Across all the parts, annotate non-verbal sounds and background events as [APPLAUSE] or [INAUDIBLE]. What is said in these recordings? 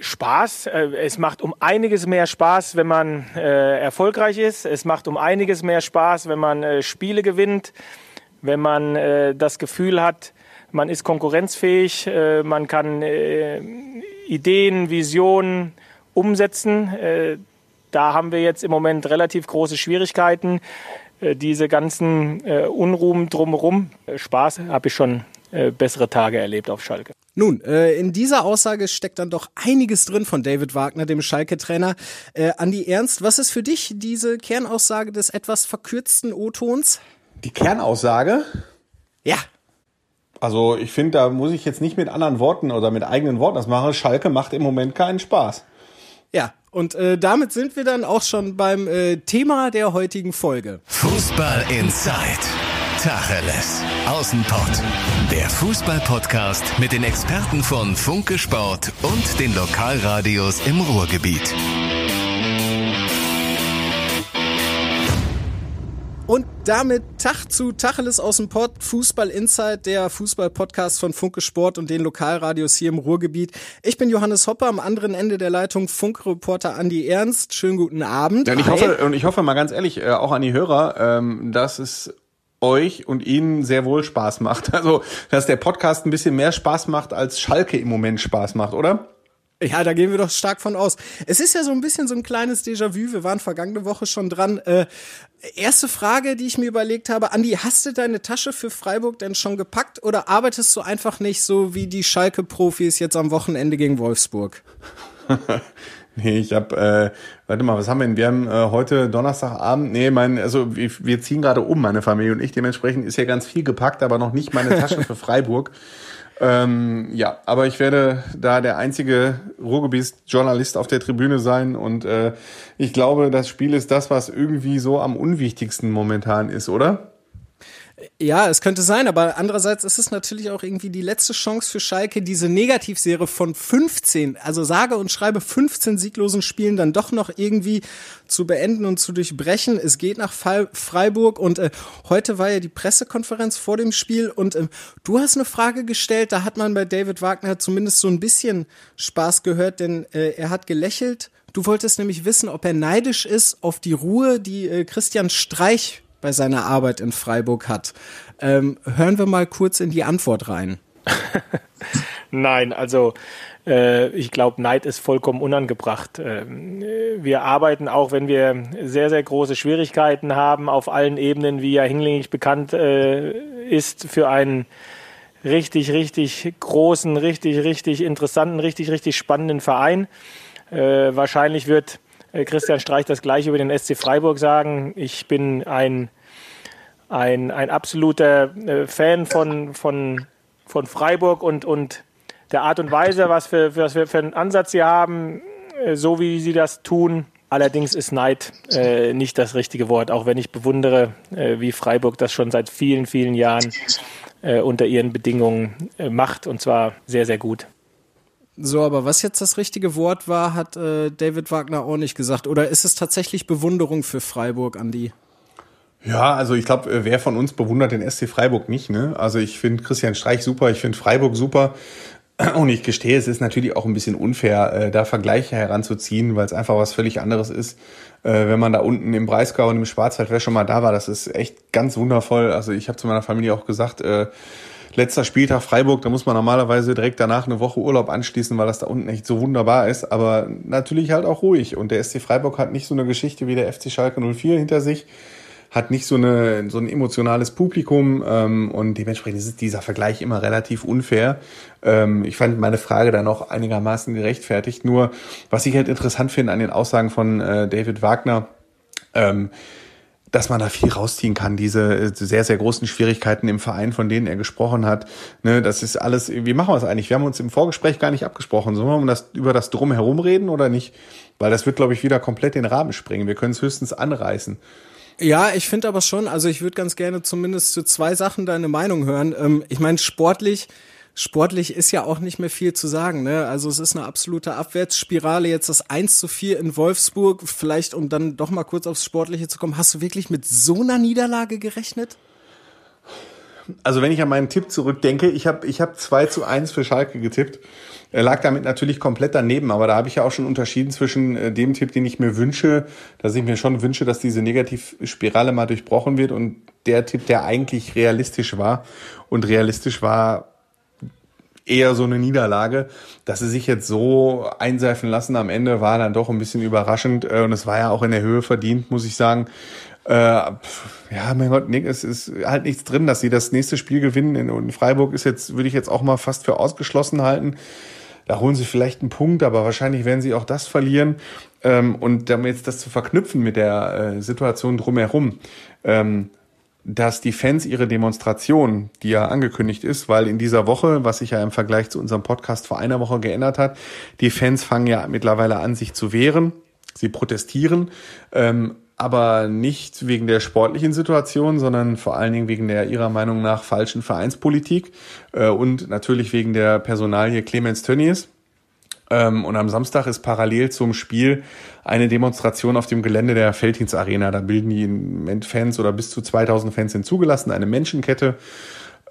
Spaß. Äh, es macht um einiges mehr Spaß, wenn man äh, erfolgreich ist. Es macht um einiges mehr Spaß, wenn man äh, Spiele gewinnt, wenn man äh, das Gefühl hat, man ist konkurrenzfähig, äh, man kann äh, Ideen, Visionen umsetzen. da haben wir jetzt im Moment relativ große Schwierigkeiten. diese ganzen Unruhen drumherum. Spaß habe ich schon bessere Tage erlebt auf Schalke. Nun, äh, in dieser Aussage steckt dann doch einiges drin von David Wagner, dem Schalke-Trainer. Äh, Andi Ernst, was ist für dich diese Kernaussage des etwas verkürzten O-Tons? Die Kernaussage? Ja. Also ich finde, da muss ich jetzt nicht mit anderen Worten oder mit eigenen Worten das machen. Schalke macht im Moment keinen Spaß. Ja, und äh, damit sind wir dann auch schon beim äh, Thema der heutigen Folge. Fußball Inside. Tacheles. Außenpott. Der Fußball-Podcast mit den Experten von Funke Sport und den Lokalradios im Ruhrgebiet. Und damit Tag zu Tacheles aus dem Pott, Fußball Inside, der Fußball-Podcast von Funke Sport und den Lokalradios hier im Ruhrgebiet. Ich bin Johannes Hopper, am anderen Ende der Leitung Funkreporter Andi Ernst. Schönen guten Abend. Ja, und ich hoffe, und ich hoffe mal ganz ehrlich, äh, auch an die Hörer, ähm, dass es euch und ihnen sehr wohl Spaß macht. [LAUGHS] Also, dass der Podcast ein bisschen mehr Spaß macht, als Schalke im Moment Spaß macht, oder? Ja, da gehen wir doch stark von aus. Es ist ja so ein bisschen so ein kleines Déjà-vu. Wir waren vergangene Woche schon dran. Äh, erste Frage, die ich mir überlegt habe. Andi, hast du deine Tasche für Freiburg denn schon gepackt oder arbeitest du einfach nicht so wie die Schalke-Profis jetzt am Wochenende gegen Wolfsburg? [LAUGHS] Nee, ich habe, äh, warte mal, was haben wir denn? Wir haben äh, heute Donnerstagabend, nee, mein, also wir, wir ziehen gerade um, meine Familie und ich. Dementsprechend ist ja ganz viel gepackt, aber noch nicht meine Tasche für [LAUGHS] Freiburg. Ähm, ja, aber ich werde da der einzige Ruhrgebiets-Journalist auf der Tribüne sein und äh, ich glaube, das Spiel ist das, was irgendwie so am unwichtigsten momentan ist, oder? Ja, es könnte sein, aber andererseits ist es natürlich auch irgendwie die letzte Chance für Schalke, diese Negativserie von 15, also sage und schreibe 15 sieglosen Spielen dann doch noch irgendwie zu beenden und zu durchbrechen. Es geht nach Freiburg und äh, heute war ja die Pressekonferenz vor dem Spiel und äh, du hast eine Frage gestellt, da hat man bei David Wagner zumindest so ein bisschen Spaß gehört, denn äh, er hat gelächelt. Du wolltest nämlich wissen, ob er neidisch ist auf die Ruhe, die äh, Christian Streich bei seiner Arbeit in Freiburg hat. Ähm, hören wir mal kurz in die Antwort rein. [LAUGHS] Nein, also äh, ich glaube, Neid ist vollkommen unangebracht. Ähm, wir arbeiten auch, wenn wir sehr, sehr große Schwierigkeiten haben, auf allen Ebenen, wie ja hinlänglich bekannt äh, ist, für einen richtig, richtig großen, richtig, richtig interessanten, richtig, richtig spannenden Verein. Äh, wahrscheinlich wird äh, Christian Streich das gleiche über den SC Freiburg sagen. Ich bin ein, ein, ein absoluter äh, Fan von, von, von Freiburg und, und der Art und Weise, was, für, was wir für einen Ansatz sie haben, äh, so wie sie das tun. Allerdings ist Neid äh, nicht das richtige Wort, auch wenn ich bewundere, äh, wie Freiburg das schon seit vielen, vielen Jahren äh, unter ihren Bedingungen macht und zwar sehr, sehr gut. So, aber was jetzt das richtige Wort war, hat äh, David Wagner auch nicht gesagt. Oder ist es tatsächlich Bewunderung für Freiburg, Andi? Ja, also ich glaube, äh, wer von uns bewundert den SC Freiburg nicht? Ne? Also ich finde Christian Streich super, ich finde Freiburg super. [CLEARS THROAT] Und ich gestehe, es ist natürlich auch ein bisschen unfair, äh, da Vergleiche heranzuziehen, weil es einfach was völlig anderes ist, äh, wenn man da unten im Breisgau und im Schwarzwald, wer schon mal da war, das ist echt ganz wundervoll. Also ich habe zu meiner Familie auch gesagt, äh, letzter Spieltag Freiburg, da muss man normalerweise direkt danach eine Woche Urlaub anschließen, weil das da unten echt so wunderbar ist, aber natürlich halt auch ruhig. Und der SC Freiburg hat nicht so eine Geschichte wie der FC Schalke 04 hinter sich, hat nicht so, eine, so ein emotionales Publikum ähm, und dementsprechend ist dieser Vergleich immer relativ unfair. Ähm, ich fand meine Frage dann auch einigermaßen gerechtfertigt. Nur, was ich halt interessant finde an den Aussagen von äh, David Wagner, ähm, dass man da viel rausziehen kann, diese äh, sehr, sehr großen Schwierigkeiten im Verein, von denen er gesprochen hat. Ne, das ist alles, wie machen wir es eigentlich? Wir haben uns im Vorgespräch gar nicht abgesprochen. Sollen wir das, über das Drumherum reden oder nicht? Weil das wird, glaube ich, wieder komplett den Rahmen springen. Wir können es höchstens anreißen. Ja, ich finde aber schon, also ich würde ganz gerne zumindest zu zwei Sachen deine Meinung hören. Ähm, ich meine, sportlich sportlich ist ja auch nicht mehr viel zu sagen. Ne? Also es ist eine absolute Abwärtsspirale. Jetzt das 1 zu 4 in Wolfsburg. Vielleicht, um dann doch mal kurz aufs Sportliche zu kommen. Hast du wirklich mit so einer Niederlage gerechnet? Also wenn ich an meinen Tipp zurückdenke, ich habe ich hab 2 zu 1 für Schalke getippt. Er lag damit natürlich komplett daneben, aber da habe ich ja auch schon unterschieden zwischen äh, dem Tipp, den ich mir wünsche, dass ich mir schon wünsche, dass diese Negativspirale mal durchbrochen wird und der Tipp, der eigentlich realistisch war. Und realistisch war eher so eine Niederlage. Dass sie sich jetzt so einseifen lassen am Ende war dann doch ein bisschen überraschend äh, und es war ja auch in der Höhe verdient, muss ich sagen. Äh, ja, mein Gott, Nick, es ist halt nichts drin, dass sie das nächste Spiel gewinnen. In Freiburg ist jetzt, würde ich jetzt auch mal fast für ausgeschlossen halten. Da holen sie vielleicht einen Punkt, aber wahrscheinlich werden sie auch das verlieren. Ähm, und damit jetzt das zu verknüpfen mit der äh, Situation drumherum, ähm, dass die Fans ihre Demonstration, die ja angekündigt ist, weil in dieser Woche, was sich ja im Vergleich zu unserem Podcast vor einer Woche geändert hat, die Fans fangen ja mittlerweile an, sich zu wehren. Sie protestieren. Ähm, aber nicht wegen der sportlichen Situation, sondern vor allen Dingen wegen der ihrer Meinung nach falschen Vereinspolitik äh, und natürlich wegen der Personalie Clemens Tönnies. Ähm, und am Samstag ist parallel zum Spiel eine Demonstration auf dem Gelände der Feldhins Arena. Da bilden die Fans oder bis zu 2000 Fans sind zugelassen, eine Menschenkette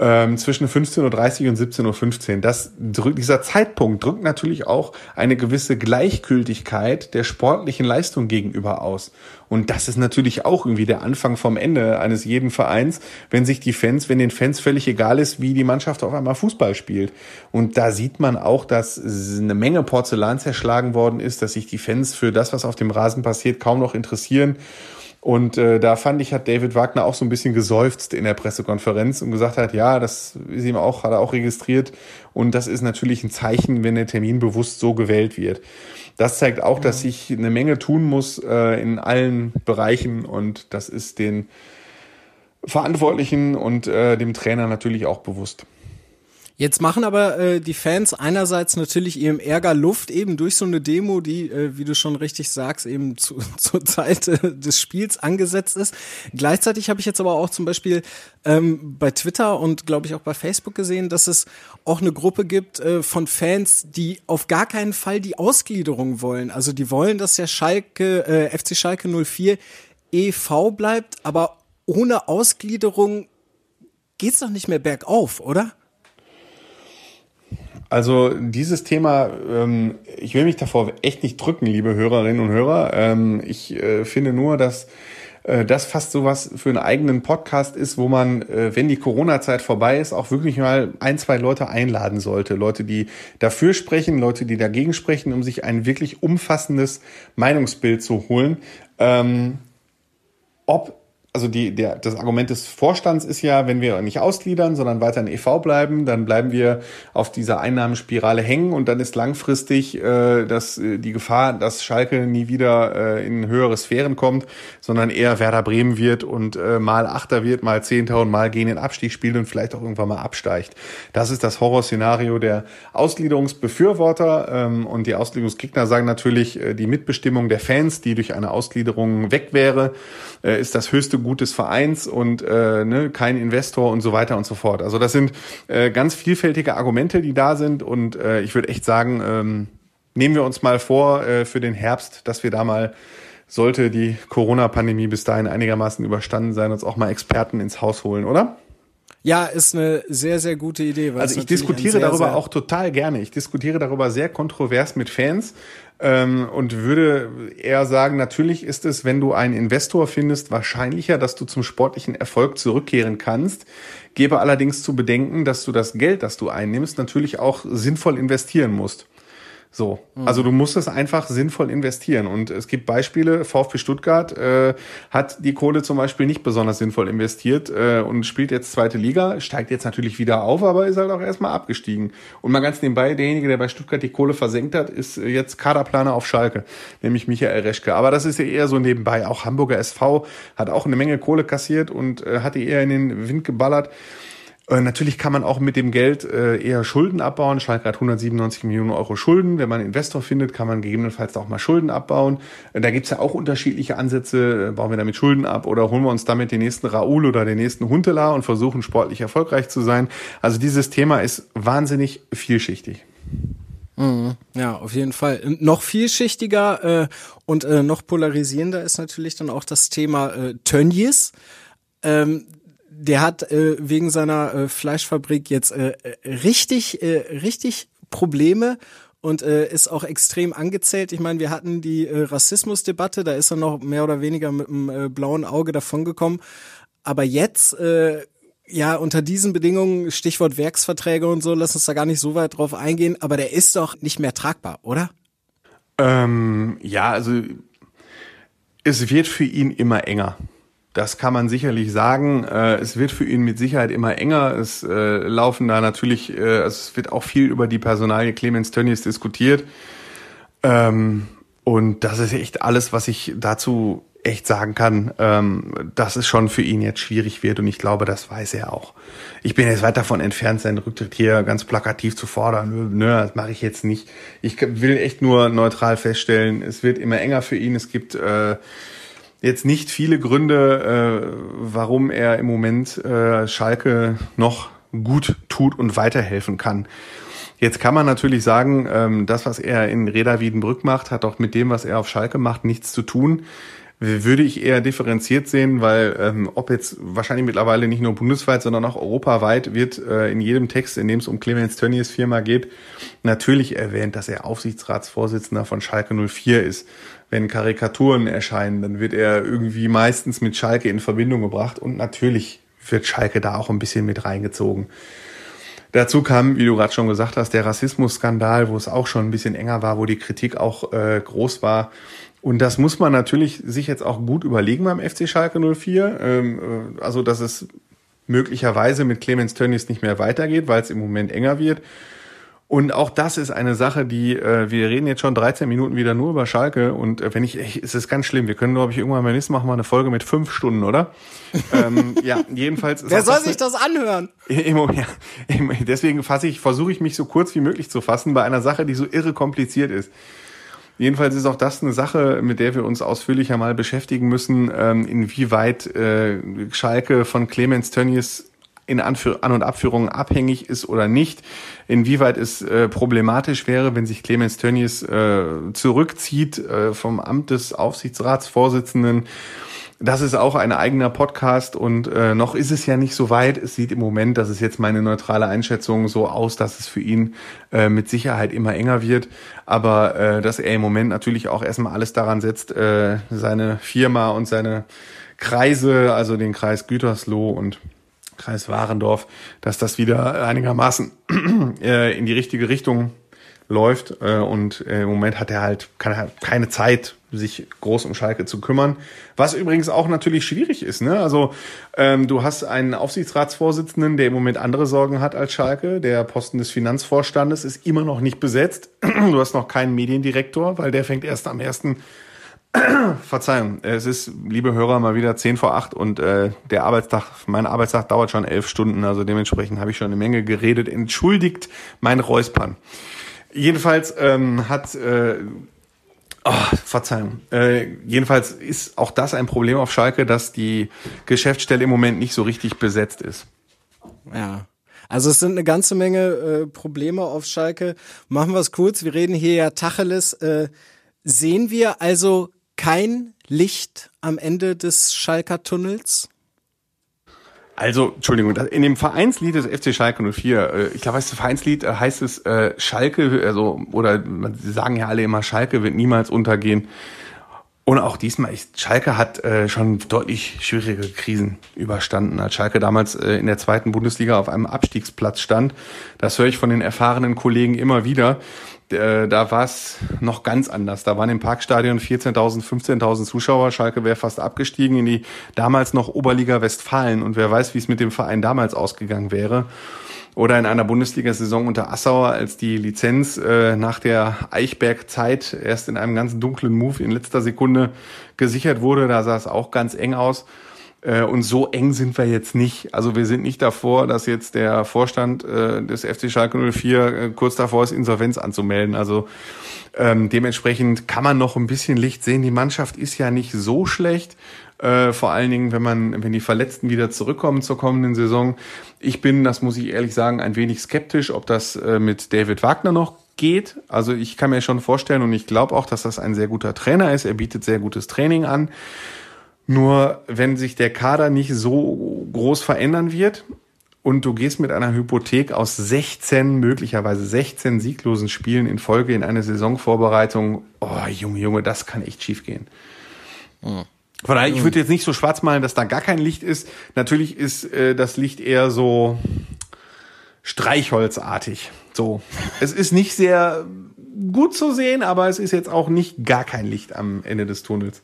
ähm, zwischen 15.30 Uhr und 17.15 Uhr. Das, dieser Zeitpunkt drückt natürlich auch eine gewisse Gleichgültigkeit der sportlichen Leistung gegenüber aus. Und das ist natürlich auch irgendwie der Anfang vom Ende eines jeden Vereins, wenn sich die Fans, wenn den Fans völlig egal ist, wie die Mannschaft auf einmal Fußball spielt. Und da sieht man auch, dass eine Menge Porzellan zerschlagen worden ist, dass sich die Fans für das, was auf dem Rasen passiert, kaum noch interessieren. Und äh, da fand ich, hat David Wagner auch so ein bisschen geseufzt in der Pressekonferenz und gesagt hat, ja, das ist ihm auch, hat er auch registriert. Und das ist natürlich ein Zeichen, wenn der Termin bewusst so gewählt wird. Das zeigt auch, dass mhm. sich eine Menge tun muss äh, in allen Bereichen und das ist den Verantwortlichen und äh, dem Trainer natürlich auch bewusst. Jetzt machen aber äh, die Fans einerseits natürlich ihrem Ärger Luft eben durch so eine Demo, die, äh, wie du schon richtig sagst, eben [LAUGHS] zu, zur Zeit äh, des Spiels angesetzt ist. Gleichzeitig habe ich jetzt aber auch zum Beispiel ähm, bei Twitter und glaube ich auch bei Facebook gesehen, dass es auch eine Gruppe gibt äh, von Fans, die auf gar keinen Fall die Ausgliederung wollen. Also die wollen, dass der Schalke, äh, FC Schalke 04 e.V. bleibt, aber ohne Ausgliederung geht's doch nicht mehr bergauf, oder? Also dieses Thema, ähm, ich will mich davor echt nicht drücken, liebe Hörerinnen und Hörer. Ähm, ich äh, finde nur, dass äh, das fast sowas für einen eigenen Podcast ist, wo man, äh, wenn die Corona-Zeit vorbei ist, auch wirklich mal ein, zwei Leute einladen sollte. Leute, die dafür sprechen, Leute, die dagegen sprechen, um sich ein wirklich umfassendes Meinungsbild zu holen. Ähm, ob also die, der, das Argument des Vorstands ist ja, wenn wir nicht ausgliedern, sondern weiter in EV bleiben, dann bleiben wir auf dieser Einnahmenspirale hängen und dann ist langfristig äh, das, äh, die Gefahr, dass Schalke nie wieder äh, in höhere Sphären kommt, sondern eher Werder Bremen wird und äh, mal Achter wird, mal Zehnter und mal gegen den Abstieg spielt und vielleicht auch irgendwann mal absteigt. Das ist das Horrorszenario der Ausgliederungsbefürworter ähm, und die Ausgliederungsgegner sagen natürlich, äh, die Mitbestimmung der Fans, die durch eine Ausgliederung weg wäre, äh, ist das höchste Gut des Vereins und äh, ne, kein Investor und so weiter und so fort. Also das sind äh, ganz vielfältige Argumente, die da sind und äh, ich würde echt sagen, ähm, nehmen wir uns mal vor äh, für den Herbst, dass wir da mal sollte die Corona-Pandemie bis dahin einigermaßen überstanden sein, uns auch mal Experten ins Haus holen, oder? Ja, ist eine sehr, sehr gute Idee. also ich diskutiere sehr, darüber sehr auch total gerne. Ich diskutiere darüber sehr kontrovers mit Fans ähm, und würde eher sagen, natürlich ist es, wenn du einen Investor findest, wahrscheinlicher, dass du zum sportlichen Erfolg zurückkehren kannst. Gebe allerdings zu bedenken, dass du das Geld, das du einnimmst, natürlich auch sinnvoll investieren musst. So, also du musst es einfach sinnvoll investieren. Und es gibt Beispiele, VfB Stuttgart äh, hat die Kohle zum Beispiel nicht besonders sinnvoll investiert äh, und spielt jetzt zweite Liga, steigt jetzt natürlich wieder auf, aber ist halt auch erstmal abgestiegen. Und mal ganz nebenbei, derjenige, der bei Stuttgart die Kohle versenkt hat, ist jetzt Kaderplaner auf Schalke, nämlich Michael Reschke. Aber das ist ja eher so nebenbei. Auch Hamburger SV hat auch eine Menge Kohle kassiert und äh, hat die eher in den Wind geballert. Äh, natürlich kann man auch mit dem Geld äh, eher Schulden abbauen. Schalke hat 197 Millionen Euro Schulden. Wenn man einen Investor findet, kann man gegebenenfalls auch mal Schulden abbauen. Äh, da gibt's ja auch unterschiedliche Ansätze. Bauen wir damit Schulden ab oder holen wir uns damit den nächsten Raoul oder den nächsten Huntela und versuchen sportlich erfolgreich zu sein. Also dieses Thema ist wahnsinnig vielschichtig. Mhm. Ja, auf jeden Fall. Noch vielschichtiger äh, und äh, noch polarisierender ist natürlich dann auch das Thema äh, Tönnies. Ähm, der hat äh, wegen seiner äh, Fleischfabrik jetzt äh, richtig, äh, richtig Probleme und äh, ist auch extrem angezählt. Ich meine, wir hatten die äh, Rassismusdebatte, da ist er noch mehr oder weniger mit einem äh, blauen Auge davongekommen. Aber jetzt, äh, ja, unter diesen Bedingungen, Stichwort Werksverträge und so, lass uns da gar nicht so weit drauf eingehen, aber der ist doch nicht mehr tragbar, oder? Ähm, ja, also es wird für ihn immer enger. Das kann man sicherlich sagen. Äh, es wird für ihn mit Sicherheit immer enger. Es äh, laufen da natürlich, äh, also es wird auch viel über die Personalie Clemens Tönnies diskutiert. Ähm, und das ist echt alles, was ich dazu echt sagen kann, ähm, dass es schon für ihn jetzt schwierig wird und ich glaube, das weiß er auch. Ich bin jetzt weit davon entfernt, seinen Rücktritt hier ganz plakativ zu fordern. Nö, das mache ich jetzt nicht. Ich will echt nur neutral feststellen, es wird immer enger für ihn. Es gibt äh, jetzt nicht viele Gründe, äh, warum er im Moment äh, Schalke noch gut tut und weiterhelfen kann. Jetzt kann man natürlich sagen, ähm, das, was er in Reda Wiedenbrück macht, hat auch mit dem, was er auf Schalke macht, nichts zu tun. Würde ich eher differenziert sehen, weil ähm, ob jetzt wahrscheinlich mittlerweile nicht nur bundesweit, sondern auch europaweit wird äh, in jedem Text, in dem es um Clemens Tönnies Firma geht, natürlich erwähnt, dass er Aufsichtsratsvorsitzender von Schalke 04 ist wenn Karikaturen erscheinen, dann wird er irgendwie meistens mit Schalke in Verbindung gebracht und natürlich wird Schalke da auch ein bisschen mit reingezogen. Dazu kam, wie du gerade schon gesagt hast, der Rassismusskandal, wo es auch schon ein bisschen enger war, wo die Kritik auch äh, groß war. Und das muss man natürlich sich jetzt auch gut überlegen beim FC Schalke 04. Ähm, äh, also, dass es möglicherweise mit Clemens Tönnies nicht mehr weitergeht, weil es im Moment enger wird. Und auch das ist eine Sache, die äh, wir reden jetzt schon 13 Minuten wieder nur über Schalke und äh, wenn ich, ich es ist ganz schlimm. Wir können, glaube ich, irgendwann mal nächstes Mal machen wir eine Folge mit fünf Stunden, oder? ähm, [LAUGHS] ja, jedenfalls. Wer soll das sich das anhören? [LAUGHS] Im, ja, deswegen fasse ich, versuche ich mich so kurz wie möglich zu fassen bei einer Sache, die so irre kompliziert ist. Jedenfalls ist auch das eine Sache, mit der wir uns ausführlicher mal beschäftigen müssen, ähm, inwieweit äh, Schalke von Clemens Tönnies in Anführ An- und Abführungen abhängig ist oder nicht, inwieweit es äh, problematisch wäre, wenn sich Clemens Tönnies äh, zurückzieht äh, vom Amt des Aufsichtsratsvorsitzenden. Das ist auch ein eigener Podcast und äh, noch ist es ja nicht so weit. Es sieht im Moment, das ist jetzt meine neutrale Einschätzung, so aus, dass es für ihn äh, mit Sicherheit immer enger wird. Aber äh, dass er im Moment natürlich auch erstmal alles daran setzt, äh, seine Firma und seine Kreise, also den Kreis Gütersloh und Kreis Warendorf, dass das wieder einigermaßen [CLEARS THROAT] äh, in die richtige Richtung läuft. Äh, und äh, im Moment hat er halt keine Zeit, sich groß um Schalke zu kümmern. Was übrigens auch natürlich schwierig ist. Ne? Also ähm, du hast einen Aufsichtsratsvorsitzenden, der im Moment andere Sorgen hat als Schalke. Der Posten des Finanzvorstandes ist immer noch nicht besetzt. [CLEARS THROAT] Du hast noch keinen Mediendirektor, weil der fängt erst am ersten [CLEARS THROAT] Verzeihung, es ist, liebe Hörer, mal wieder zehn vor acht und äh, der Arbeitstag, mein Arbeitstag dauert schon elf Stunden, also dementsprechend habe ich schon eine Menge geredet. Entschuldigt mein Räuspern. Jedenfalls ähm, hat äh, Oh, Verzeihung. Äh, jedenfalls ist auch das ein Problem auf Schalke, dass die Geschäftsstelle im Moment nicht so richtig besetzt ist. Ja. Also es sind eine ganze Menge äh, Probleme auf Schalke. Machen wir es kurz. Wir reden hier ja Tacheles. Äh, sehen wir also kein Licht am Ende des Schalker Tunnels? Also, Entschuldigung, in dem Vereinslied des FC Schalke 04, äh, ich glaube, das Vereinslied äh, heißt es äh, Schalke, also, oder sie sagen ja alle immer, Schalke wird niemals untergehen. Und auch diesmal, ich, Schalke hat schon deutlich schwierige Krisen überstanden. Als Schalke damals in der zweiten Bundesliga auf einem Abstiegsplatz stand, das höre ich von den erfahrenen Kollegen immer wieder. Äh, da war es noch ganz anders. Da waren im Parkstadion 14.000, 15.000 Zuschauer. Schalke wäre fast abgestiegen in die damals noch Oberliga Westfalen. Und wer weiß, wie es mit dem Verein damals ausgegangen wäre. Oder in einer Bundesliga-Saison unter Assauer, als die Lizenz äh, nach der Eichberg-Zeit erst in einem ganz dunklen Move in letzter Sekunde gesichert wurde. Da sah es auch ganz eng aus. Äh, und so eng sind wir jetzt nicht. Also wir sind nicht davor, dass jetzt der Vorstand äh, des FC Schalke 04 äh, kurz davor ist, Insolvenz anzumelden. Also ähm, dementsprechend kann man noch ein bisschen Licht sehen. Die Mannschaft ist ja nicht so schlecht. Äh, vor allen Dingen, wenn man, wenn die Verletzten wieder zurückkommen zur kommenden Saison. Ich bin, das muss ich ehrlich sagen, ein wenig skeptisch, ob das äh, mit David Wagner noch geht. Also ich kann mir schon vorstellen und ich glaube auch, dass das ein sehr guter Trainer ist. Er bietet sehr gutes Training an. Nur wenn sich der Kader nicht so groß verändern wird und du gehst mit einer Hypothek aus 16, möglicherweise 16 sieglosen Spielen in Folge in eine Saisonvorbereitung, oh Junge, Junge, das kann echt schief gehen. Mhm. Von daher, ich würde jetzt nicht so schwarz malen, dass da gar kein Licht ist. Natürlich ist äh, das Licht eher so streichholzartig. So. Es ist nicht sehr gut zu sehen, aber es ist jetzt auch nicht gar kein Licht am Ende des Tunnels.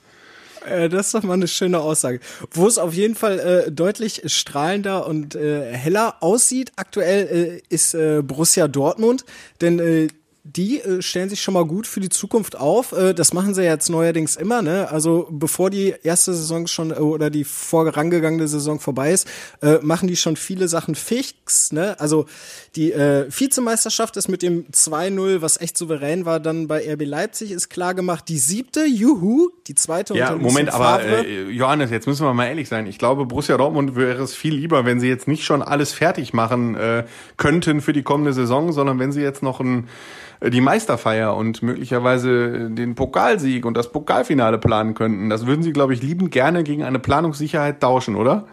Äh, das ist doch mal eine schöne Aussage. Wo es auf jeden Fall äh, deutlich strahlender und äh, heller aussieht aktuell äh, ist äh, Borussia Dortmund, denn äh, die äh, stellen sich schon mal gut für die Zukunft auf. Äh, das machen sie jetzt neuerdings immer, ne? Also bevor die erste Saison schon äh, oder die vorangegangene Saison vorbei ist, äh, machen die schon viele Sachen fix, ne? Also die äh, Vizemeisterschaft ist mit dem 2-0, was echt souverän war, dann bei RB Leipzig ist klar gemacht. Die siebte, juhu, die zweite Ja, Moment, aber äh, Johannes, jetzt müssen wir mal ehrlich sein. Ich glaube, Borussia Dortmund wäre es viel lieber, wenn sie jetzt nicht schon alles fertig machen äh, könnten für die kommende Saison, sondern wenn sie jetzt noch ein die Meisterfeier und möglicherweise den Pokalsieg und das Pokalfinale planen könnten. Das würden Sie, glaube ich, liebend gerne gegen eine Planungssicherheit tauschen, oder?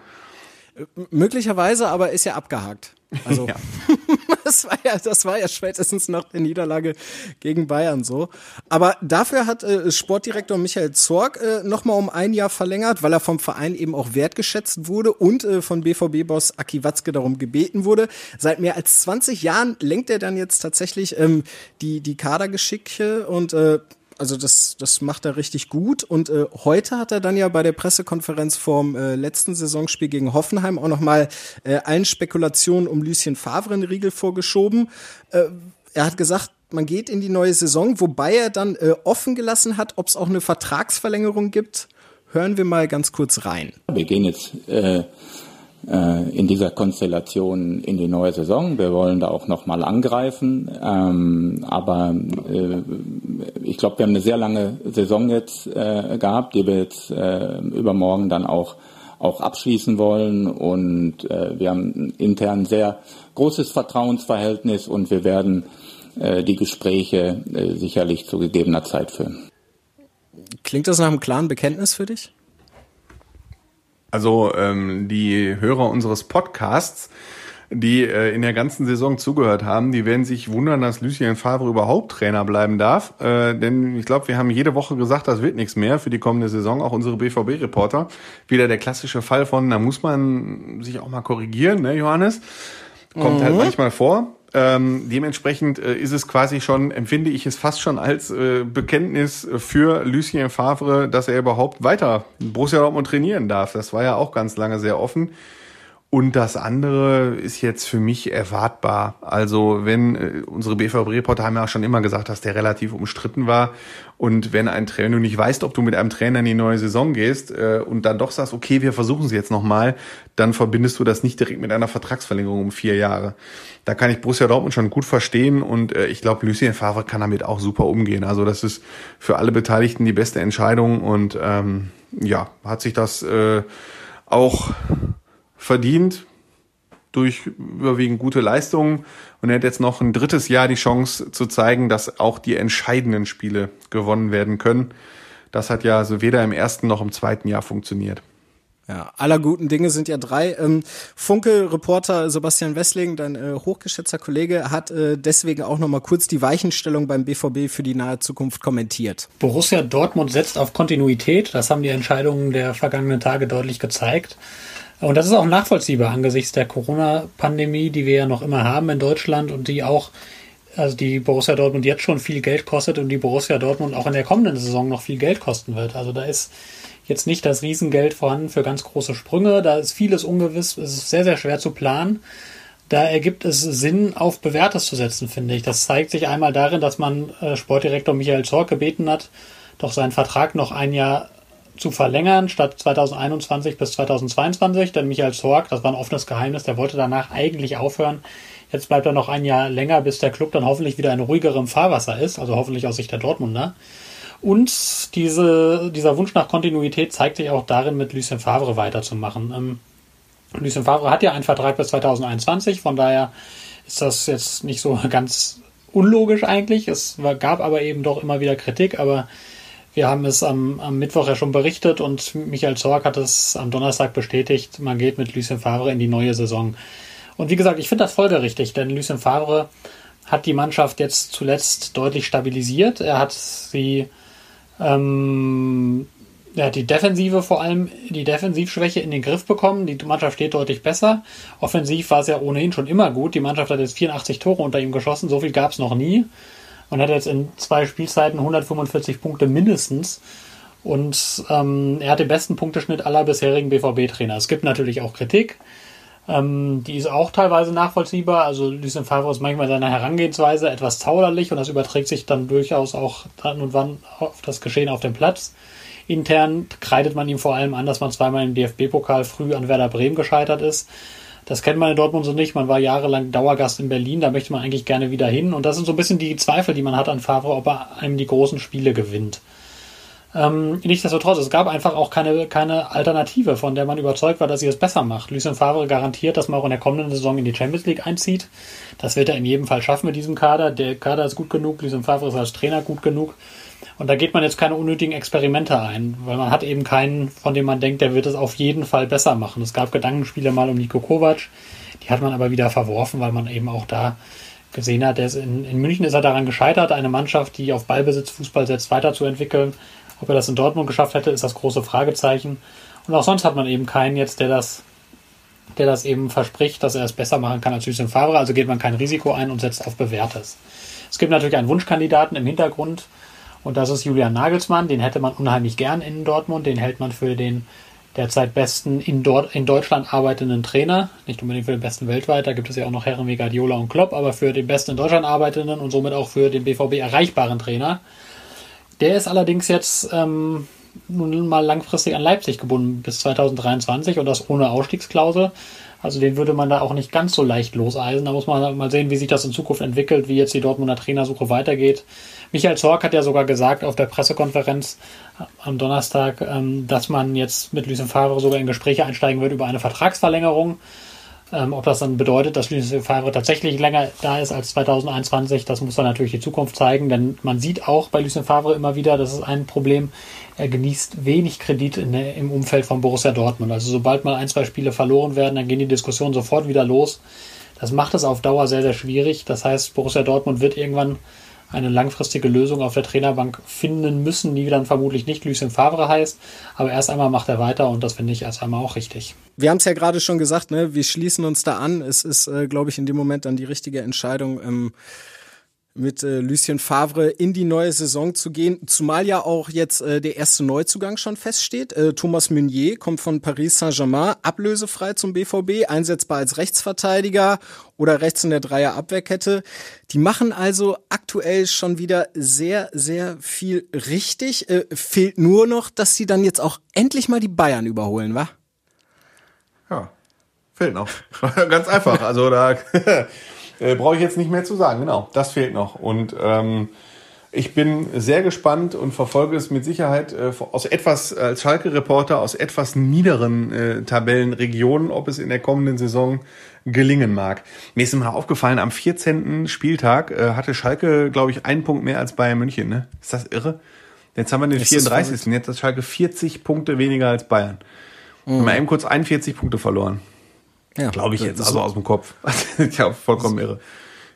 Möglicherweise, aber ist ja abgehakt. Also [LAUGHS] ja. [LAUGHS] das war ja, das war ja spätestens nach der Niederlage gegen Bayern so. Aber dafür hat äh, Sportdirektor Michael Zorg äh, nochmal um ein Jahr verlängert, weil er vom Verein eben auch wertgeschätzt wurde und äh, von BVB-Boss Aki Watzke darum gebeten wurde. Seit mehr als 20 Jahren lenkt er dann jetzt tatsächlich ähm, die die Kadergeschicke und äh, also das, das macht er richtig gut. Und äh, heute hat er dann ja bei der Pressekonferenz vorm äh, letzten Saisonspiel gegen Hoffenheim auch nochmal äh, allen Spekulationen um Lucien Favre in Riegel vorgeschoben. Äh, er hat gesagt, man geht in die neue Saison, wobei er dann äh, offen gelassen hat, ob es auch eine Vertragsverlängerung gibt. Hören wir mal ganz kurz rein. Wir gehen jetzt äh, in dieser Konstellation in die neue Saison. Wir wollen da auch nochmal angreifen. Ähm, aber äh, ich glaube, wir haben eine sehr lange Saison jetzt äh, gehabt, die wir jetzt äh, übermorgen dann auch auch abschließen wollen und äh, wir haben intern sehr großes Vertrauensverhältnis und wir werden äh, die Gespräche äh, sicherlich zu gegebener Zeit führen. Klingt das nach einem klaren Bekenntnis für dich? Also ähm, die Hörer unseres Podcasts, die äh, in der ganzen Saison zugehört haben, die werden sich wundern, dass Lucien Favre überhaupt Trainer bleiben darf. Äh, denn ich glaube, wir haben jede Woche gesagt, das wird nichts mehr für die kommende Saison, auch unsere BVB-Reporter. Wieder der klassische Fall von, da muss man sich auch mal korrigieren, ne, Johannes? Kommt halt mhm. halt manchmal vor. Ähm, dementsprechend äh, ist es quasi schon, empfinde ich es fast schon als äh, Bekenntnis für Lucien Favre, dass er überhaupt weiter Borussia Dortmund trainieren darf. Das war ja auch ganz lange sehr offen. Und das andere ist jetzt für mich erwartbar. Also wenn äh, unsere BVB-Reporter haben ja auch schon immer gesagt, dass der relativ umstritten war. Und wenn ein Trainer, du nicht weißt, ob du mit einem Trainer in die neue Saison gehst äh, und dann doch sagst, okay, wir versuchen es jetzt nochmal, dann verbindest du das nicht direkt mit einer Vertragsverlängerung um vier Jahre. Da kann ich Borussia Dortmund schon gut verstehen und äh, ich glaube, Lucien Favre kann damit auch super umgehen. Also das ist für alle Beteiligten die beste Entscheidung und ähm, ja, hat sich das äh, auch verdient durch überwiegend gute Leistungen und er hat jetzt noch ein drittes Jahr die Chance zu zeigen, dass auch die entscheidenden Spiele gewonnen werden können. Das hat ja so weder im ersten noch im zweiten Jahr funktioniert. Ja, aller guten Dinge sind ja drei. Ähm, Funke-Reporter Sebastian Wessling, dein äh, hochgeschätzter Kollege, hat äh, deswegen auch nochmal kurz die Weichenstellung beim BVB für die nahe Zukunft kommentiert. Borussia Dortmund setzt auf Kontinuität. Das haben die Entscheidungen der vergangenen Tage deutlich gezeigt. Und das ist auch nachvollziehbar angesichts der Corona-Pandemie, die wir ja noch immer haben in Deutschland und die auch, also die Borussia Dortmund jetzt schon viel Geld kostet und die Borussia Dortmund auch in der kommenden Saison noch viel Geld kosten wird. Also da ist jetzt nicht das Riesengeld vorhanden für ganz große Sprünge. Da ist vieles ungewiss. Es ist sehr, sehr schwer zu planen. Da ergibt es Sinn, auf Bewährtes zu setzen, finde ich. Das zeigt sich einmal darin, dass man äh, Sportdirektor Michael Zorc gebeten hat, doch seinen Vertrag noch ein Jahr zu verlängern, statt 2021 bis 2022. Denn Michael Zorg, das war ein offenes Geheimnis, der wollte danach eigentlich aufhören. Jetzt bleibt er noch ein Jahr länger, bis der Club dann hoffentlich wieder in ruhigerem Fahrwasser ist, also hoffentlich aus Sicht der Dortmunder. Und diese, dieser Wunsch nach Kontinuität zeigt sich auch darin, mit Lucien Favre weiterzumachen. Ähm, Lucien Favre hat ja einen Vertrag bis 2021, von daher ist das jetzt nicht so [LAUGHS] ganz unlogisch eigentlich. Es gab aber eben doch immer wieder Kritik, aber Wir haben es am, am Mittwoch ja schon berichtet und Michael Zorg hat es am Donnerstag bestätigt. Man geht mit Lucien Favre in die neue Saison. Und wie gesagt, ich finde das folgerichtig, denn Lucien Favre hat die Mannschaft jetzt zuletzt deutlich stabilisiert. Er hat sie, ähm, er hat die Defensive vor allem, die Defensivschwäche in den Griff bekommen. Die Mannschaft steht deutlich besser. Offensiv war es ja ohnehin schon immer gut. Die Mannschaft hat jetzt 84 Tore unter ihm geschossen. So viel gab es noch nie. Und hat jetzt in zwei Spielzeiten 145 Punkte mindestens. Und ähm, er hat den besten Punkteschnitt aller bisherigen BVB-Trainer. Es gibt natürlich auch Kritik. Ähm, die ist auch teilweise nachvollziehbar. Also Lucien Favre ist manchmal seiner Herangehensweise etwas zauderlich und das überträgt sich dann durchaus auch dann und wann auf das Geschehen auf dem Platz. Intern kreidet man ihm vor allem an, dass man zweimal im DFB-Pokal früh an Werder Bremen gescheitert ist. Das kennt man in Dortmund so nicht. Man war jahrelang Dauergast in Berlin, da möchte man eigentlich gerne wieder hin. Und das sind so ein bisschen die Zweifel, die man hat an Favre, ob er einem die großen Spiele gewinnt. Ähm, nichtsdestotrotz, es gab einfach auch keine, keine Alternative, von der man überzeugt war, dass sie es besser macht. Lucien Favre garantiert, dass man auch in der kommenden Saison in die Champions League einzieht. Das wird er in jedem Fall schaffen mit diesem Kader. Der Kader ist gut genug, Lucien Favre ist als Trainer gut genug. Und da geht man jetzt keine unnötigen Experimente ein, weil man hat eben keinen, von dem man denkt, der wird es auf jeden Fall besser machen. Es gab Gedankenspiele mal um Nico Kovac, die hat man aber wieder verworfen, weil man eben auch da gesehen hat, in, in München ist er daran gescheitert, eine Mannschaft, die auf Ballbesitz Fußball setzt, weiterzuentwickeln. Ob er das in Dortmund geschafft hätte, ist das große Fragezeichen. Und auch sonst hat man eben keinen jetzt, der das, der das eben verspricht, dass er es besser machen kann als Lucien Favre. Also geht man kein Risiko ein und setzt auf Bewährtes. Es gibt natürlich einen Wunschkandidaten im Hintergrund und das ist Julian Nagelsmann. Den hätte man unheimlich gern in Dortmund. Den hält man für den derzeit besten in, Dort in Deutschland arbeitenden Trainer. Nicht unbedingt für den besten weltweit. Da gibt es ja auch noch Herren wie Guardiola und Klopp, aber für den besten in Deutschland arbeitenden und somit auch für den BVB erreichbaren Trainer. Der ist allerdings jetzt ähm, nun mal langfristig an Leipzig gebunden bis 2023 und das ohne Ausstiegsklausel. Also den würde man da auch nicht ganz so leicht loseisen. Da muss man mal sehen, wie sich das in Zukunft entwickelt, wie jetzt die Dortmunder Trainersuche weitergeht. Michael Zorc hat ja sogar gesagt auf der Pressekonferenz am Donnerstag, ähm, dass man jetzt mit Lucien Favre sogar in Gespräche einsteigen wird über eine Vertragsverlängerung. Ähm, ob das dann bedeutet, dass Lucien Favre tatsächlich länger da ist als 2021, das muss dann natürlich die Zukunft zeigen, denn man sieht auch bei Lucien Favre immer wieder, das ist ein Problem, er genießt wenig Kredit in, im Umfeld von Borussia Dortmund. Also sobald mal ein, zwei Spiele verloren werden, dann gehen die Diskussionen sofort wieder los. Das macht es auf Dauer sehr, sehr schwierig. Das heißt, Borussia Dortmund wird irgendwann eine langfristige Lösung auf der Trainerbank finden müssen, die dann vermutlich nicht Lucien Favre heißt. Aber erst einmal macht er weiter und das finde ich erst einmal auch richtig. Wir haben es ja gerade schon gesagt, ne? wir schließen uns da an. Es ist, äh, glaube ich, in dem Moment dann die richtige Entscheidung. Ähm mit äh, Lucien Favre in die neue Saison zu gehen, zumal ja auch jetzt äh, der erste Neuzugang schon feststeht. Äh, Thomas Meunier kommt von Paris Saint-Germain, ablösefrei zum BVB, einsetzbar als Rechtsverteidiger oder rechts in der Dreier-Abwehrkette. Die machen also aktuell schon wieder sehr, sehr viel richtig. Äh, fehlt nur noch, dass sie dann jetzt auch endlich mal die Bayern überholen, wa? Ja, fehlt noch. [LAUGHS] Ganz einfach. Also da [LAUGHS] Äh, Brauche ich jetzt nicht mehr zu sagen, genau. Das fehlt noch. Und ähm, ich bin sehr gespannt und verfolge es mit Sicherheit äh, aus etwas, als Schalke-Reporter, aus etwas niederen äh, Tabellenregionen, ob es in der kommenden Saison gelingen mag. Mir ist mal aufgefallen, am 14. Spieltag äh, hatte Schalke, glaube ich, einen Punkt mehr als Bayern München. Ne? Ist das irre? Jetzt haben wir den ist 34. Jetzt hat Schalke 40 Punkte weniger als Bayern. Mhm. Haben wir eben kurz 41 Punkte verloren. Ja, Glaube ich jetzt, also aus dem Kopf. [LAUGHS] ja, vollkommen irre.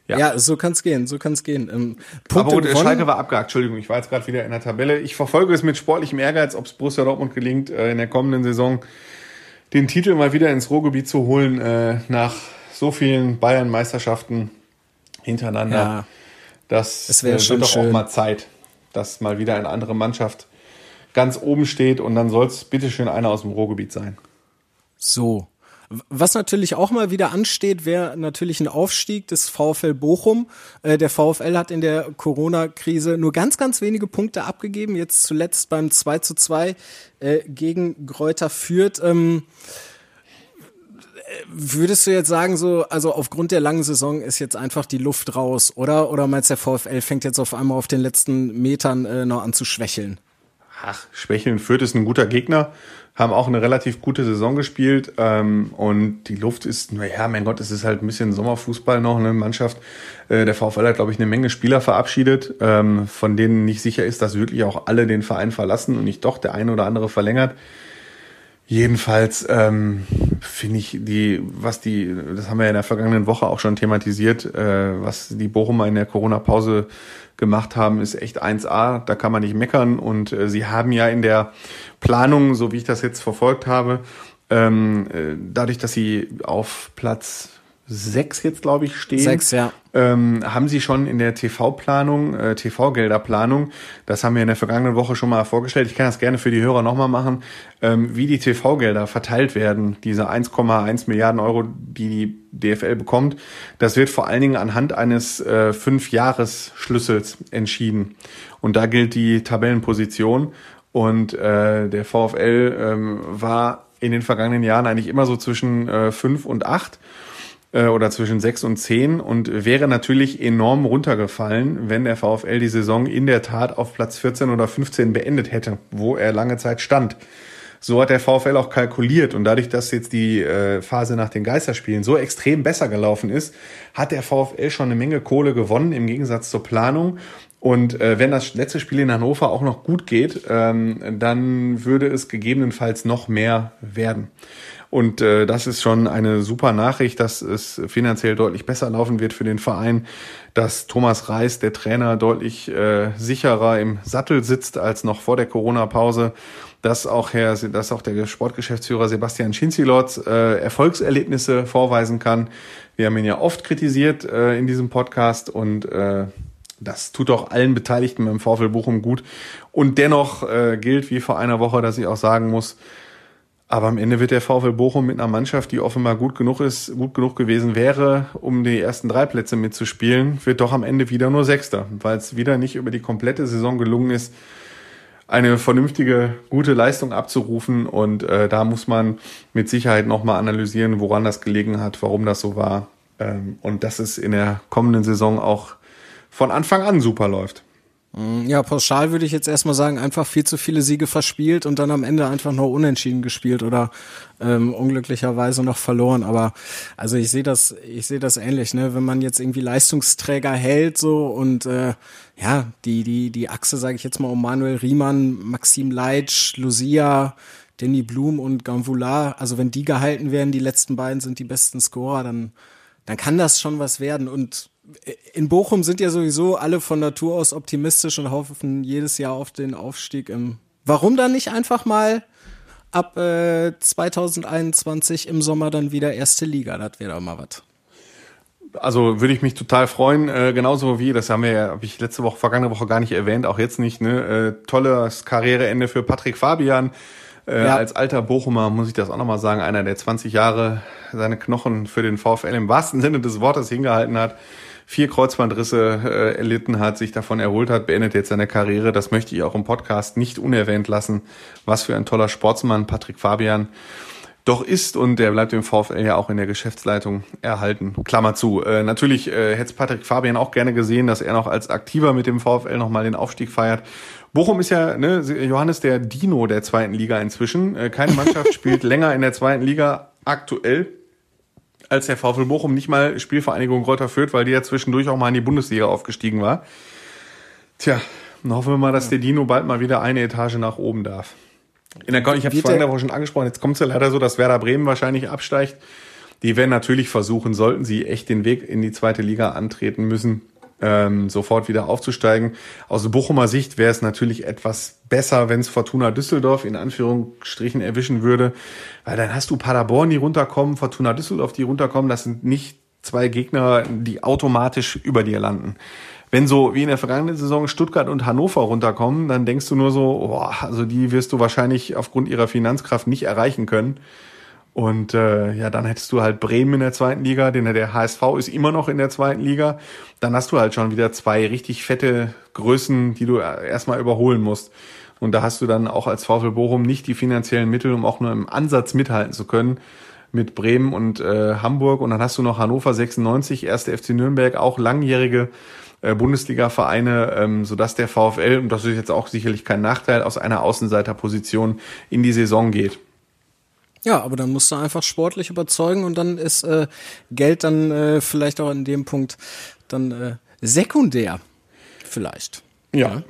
Ja, ja so kann's gehen, so kann's gehen. Ähm, Aber gut. Schalke war abgehakt, Entschuldigung, ich war jetzt gerade wieder in der Tabelle. Ich verfolge es mit sportlichem Ehrgeiz, ob es Borussia Dortmund gelingt, äh, in der kommenden Saison den Titel mal wieder ins Ruhrgebiet zu holen, äh, nach so vielen Bayern-Meisterschaften hintereinander. Ja, das es äh, wird doch schön. auch mal Zeit, dass mal wieder eine andere Mannschaft ganz oben steht und dann soll es bitteschön einer aus dem Ruhrgebiet sein. So, was natürlich auch mal wieder ansteht, wäre natürlich ein Aufstieg des VfL Bochum. Äh, der VfL hat in der Corona-Krise nur ganz, ganz wenige Punkte abgegeben. Jetzt zuletzt beim 2 zu 2 äh, gegen Gräuter führt. Ähm, würdest du jetzt sagen, so, also aufgrund der langen Saison ist jetzt einfach die Luft raus, oder? Oder meinst du, der VfL fängt jetzt auf einmal auf den letzten Metern äh, noch an zu schwächeln? ach, schwächeln. Fürth ist ein guter Gegner, haben auch eine relativ gute Saison gespielt ähm, und die Luft ist, naja, mein Gott, es ist halt ein bisschen Sommerfußball noch, eine Mannschaft. Äh, der VfL hat, glaube ich, eine Menge Spieler verabschiedet, ähm, von denen nicht sicher ist, dass wirklich auch alle den Verein verlassen und nicht doch der eine oder andere verlängert. Jedenfalls ähm, finde ich die, was die, das haben wir in der vergangenen Woche auch schon thematisiert, äh, was die Bochumer in der Corona-Pause gemacht haben, ist echt 1A. Da kann man nicht meckern. Und äh, sie haben ja in der Planung, so wie ich das jetzt verfolgt habe, ähm, äh, dadurch, dass sie auf Platz sechs jetzt, glaube ich, stehen. Sechs, ja. Ähm, haben Sie schon in der TV-Planung, äh, TV-Gelderplanung, das haben wir in der vergangenen Woche schon mal vorgestellt, ich kann das gerne für die Hörer nochmal machen, ähm, wie die TV-Gelder verteilt werden, diese 1,1 Milliarden Euro, die die DFL bekommt, das wird vor allen Dingen anhand eines äh, Fünf-Jahres-Schlüssels entschieden. Und da gilt die Tabellenposition und äh, der VfL ähm, war in den vergangenen Jahren eigentlich immer so zwischen äh, fünf und acht äh, oder zwischen sechs und zehn und wäre natürlich enorm runtergefallen, wenn der VfL die Saison in der Tat auf Platz 14 oder 15 beendet hätte, wo er lange Zeit stand. So hat der VfL auch kalkuliert und dadurch, dass jetzt die äh, Phase nach den Geisterspielen so extrem besser gelaufen ist, hat der VfL schon eine Menge Kohle gewonnen im Gegensatz zur Planung. Und äh, wenn das letzte Spiel in Hannover auch noch gut geht, ähm, dann würde es gegebenenfalls noch mehr werden. Und äh, das ist schon eine super Nachricht, dass es finanziell deutlich besser laufen wird für den Verein, dass Thomas Reis, der Trainer, deutlich äh, sicherer im Sattel sitzt als noch vor der Corona-Pause, dass auch Herr, dass auch der Sportgeschäftsführer Sebastian Schinzilotz äh, Erfolgserlebnisse vorweisen kann. Wir haben ihn ja oft kritisiert äh, in diesem Podcast und äh, das tut auch allen Beteiligten beim VfL Bochum gut. Und dennoch äh, gilt wie vor einer Woche, dass ich auch sagen muss, aber am Ende wird der VfL Bochum mit einer Mannschaft, die offenbar gut genug ist, gut genug gewesen wäre, um die ersten drei Plätze mitzuspielen, wird doch am Ende wieder nur Sechster, weil es wieder nicht über die komplette Saison gelungen ist, eine vernünftige, gute Leistung abzurufen. Und äh, da muss man mit Sicherheit nochmal analysieren, woran das gelegen hat, warum das so war. Ähm, und dass es in der kommenden Saison auch von Anfang an super läuft. Mm, ja, pauschal würde ich jetzt erstmal sagen, einfach viel zu viele Siege verspielt und dann am Ende einfach nur unentschieden gespielt oder ähm, unglücklicherweise noch verloren. Aber also ich sehe das, ich sehe das ähnlich, ne? Wenn man jetzt irgendwie Leistungsträger hält so und äh, ja, die, die, die Achse, sage ich jetzt mal, um Manuel Riemann, Maxim Leitsch, Lucia, Danny Blum und Gamvula, also wenn die gehalten werden, die letzten beiden sind die besten Scorer, dann, dann kann das schon was werden. Und in Bochum sind ja sowieso alle von Natur aus optimistisch und hoffen jedes Jahr auf den Aufstieg. Im Warum dann nicht einfach mal ab äh, 2021 im Sommer dann wieder erste Liga? Das wäre doch mal was. Also würde ich mich total freuen, äh, genauso wie, das haben wir ja, habe ich letzte Woche, vergangene Woche gar nicht erwähnt, auch jetzt nicht, ne? Äh, tolles Karriereende für Patrick Fabian. Äh, ja. Als alter Bochumer muss ich das auch nochmal sagen, einer, der 20 Jahre seine Knochen für den VfL im wahrsten Sinne des Wortes hingehalten hat vier Kreuzbandrisse äh, erlitten hat, sich davon erholt hat, beendet jetzt seine Karriere. Das möchte ich auch im Podcast nicht unerwähnt lassen. Was für ein toller Sportsmann Patrick Fabian doch ist und der bleibt im VfL ja auch in der Geschäftsleitung erhalten. Klammer zu. Äh, natürlich äh, hätte Patrick Fabian auch gerne gesehen, dass er noch als Aktiver mit dem VfL nochmal den Aufstieg feiert. Bochum ist ja, ne, Johannes, der Dino der zweiten Liga inzwischen. Äh, keine Mannschaft [LAUGHS] spielt länger in der zweiten Liga aktuell als der VfL Bochum nicht mal Spielvereinigung Kräuter führt, weil die ja zwischendurch auch mal in die Bundesliga aufgestiegen war. Tja, dann hoffen wir mal, dass der Dino bald mal wieder eine Etage nach oben darf. In der, ich habe es vorhin aber schon angesprochen, jetzt kommt es ja leider so, dass Werder Bremen wahrscheinlich absteigt. Die werden natürlich versuchen, sollten sie echt den Weg in die zweite Liga antreten müssen, ähm, sofort wieder aufzusteigen. Aus Bochumer Sicht wäre es natürlich etwas besser, wenn es Fortuna Düsseldorf in Anführungsstrichen erwischen würde, weil dann hast du Paderborn, die runterkommen, Fortuna Düsseldorf, die runterkommen. Das sind nicht zwei Gegner, die automatisch über dir landen. Wenn so wie in der vergangenen Saison Stuttgart und Hannover runterkommen, dann denkst du nur so, boah, also die wirst du wahrscheinlich aufgrund ihrer Finanzkraft nicht erreichen können. Und äh, ja, dann hättest du halt Bremen in der zweiten Liga, denn der HSV ist immer noch in der zweiten Liga. Dann hast du halt schon wieder zwei richtig fette Größen, die du erstmal überholen musst. Und da hast du dann auch als VfL Bochum nicht die finanziellen Mittel, um auch nur im Ansatz mithalten zu können mit Bremen und äh, Hamburg. Und dann hast du noch Hannover 96, erste FC Nürnberg, auch langjährige äh, Bundesliga-Vereine, ähm, sodass der VfL, und das ist jetzt auch sicherlich kein Nachteil, aus einer Außenseiterposition in die Saison geht. Ja, aber dann musst du einfach sportlich überzeugen und dann ist äh, Geld dann äh, vielleicht auch in dem Punkt dann äh, sekundär. Vielleicht. Ja.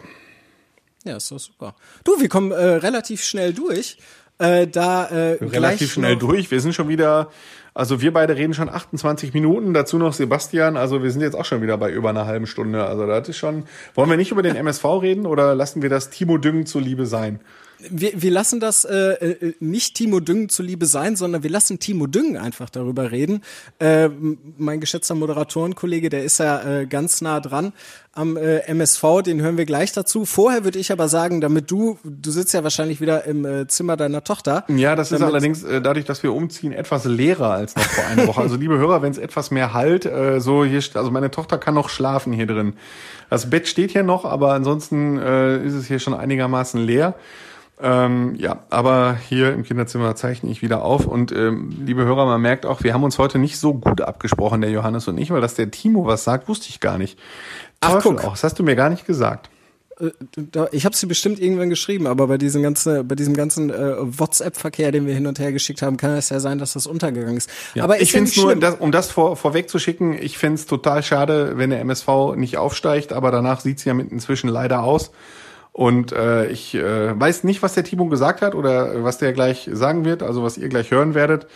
Ja, ist doch super. Du, wir kommen äh, relativ schnell durch. Äh, da äh, relativ schnell durch. Wir sind schon wieder, also wir beide reden schon 28 Minuten, dazu noch Sebastian, also wir sind jetzt auch schon wieder bei über einer halben Stunde. Also das ist schon. Wollen wir nicht über den MSV reden oder lassen wir das Timo Düngen zuliebe sein? Wir, wir lassen das äh, äh, nicht Timo Düngen zuliebe sein, sondern wir lassen Timo Düngen einfach darüber reden. Äh, mein geschätzter Moderatorenkollege, der ist ja äh, ganz nah dran am äh, MSV, den hören wir gleich dazu. Vorher würde ich aber sagen, damit du, du sitzt ja wahrscheinlich wieder im äh, Zimmer deiner Tochter. Ja, das ist allerdings äh, dadurch, dass wir umziehen, etwas leerer als noch vor einer Woche. Also liebe Hörer, wenn es etwas mehr halt, äh, so hier, also meine Tochter kann noch schlafen hier drin. Das Bett steht hier noch, aber ansonsten äh, ist es hier schon einigermaßen leer. Ähm, ja, aber hier im Kinderzimmer zeichne ich wieder auf. Und ähm, liebe Hörer, man merkt auch, wir haben uns heute nicht so gut abgesprochen, der Johannes und ich, weil dass der Timo was sagt, wusste ich gar nicht. Ach, Teufel guck. auch, das hast du mir gar nicht gesagt. Äh, ich habe sie bestimmt irgendwann geschrieben, aber bei diesem ganzen, bei diesem ganzen äh, WhatsApp-Verkehr, den wir hin und her geschickt haben, kann es ja sein, dass das untergegangen ist. Ja. Aber ich finde es nur, das, um das vor, vorweg zu schicken, ich finde es total schade, wenn der MSV nicht aufsteigt, aber danach sieht es ja mit inzwischen leider aus. Und äh, ich äh, weiß nicht, was der Timo gesagt hat oder was der gleich sagen wird, also was ihr gleich hören werdet.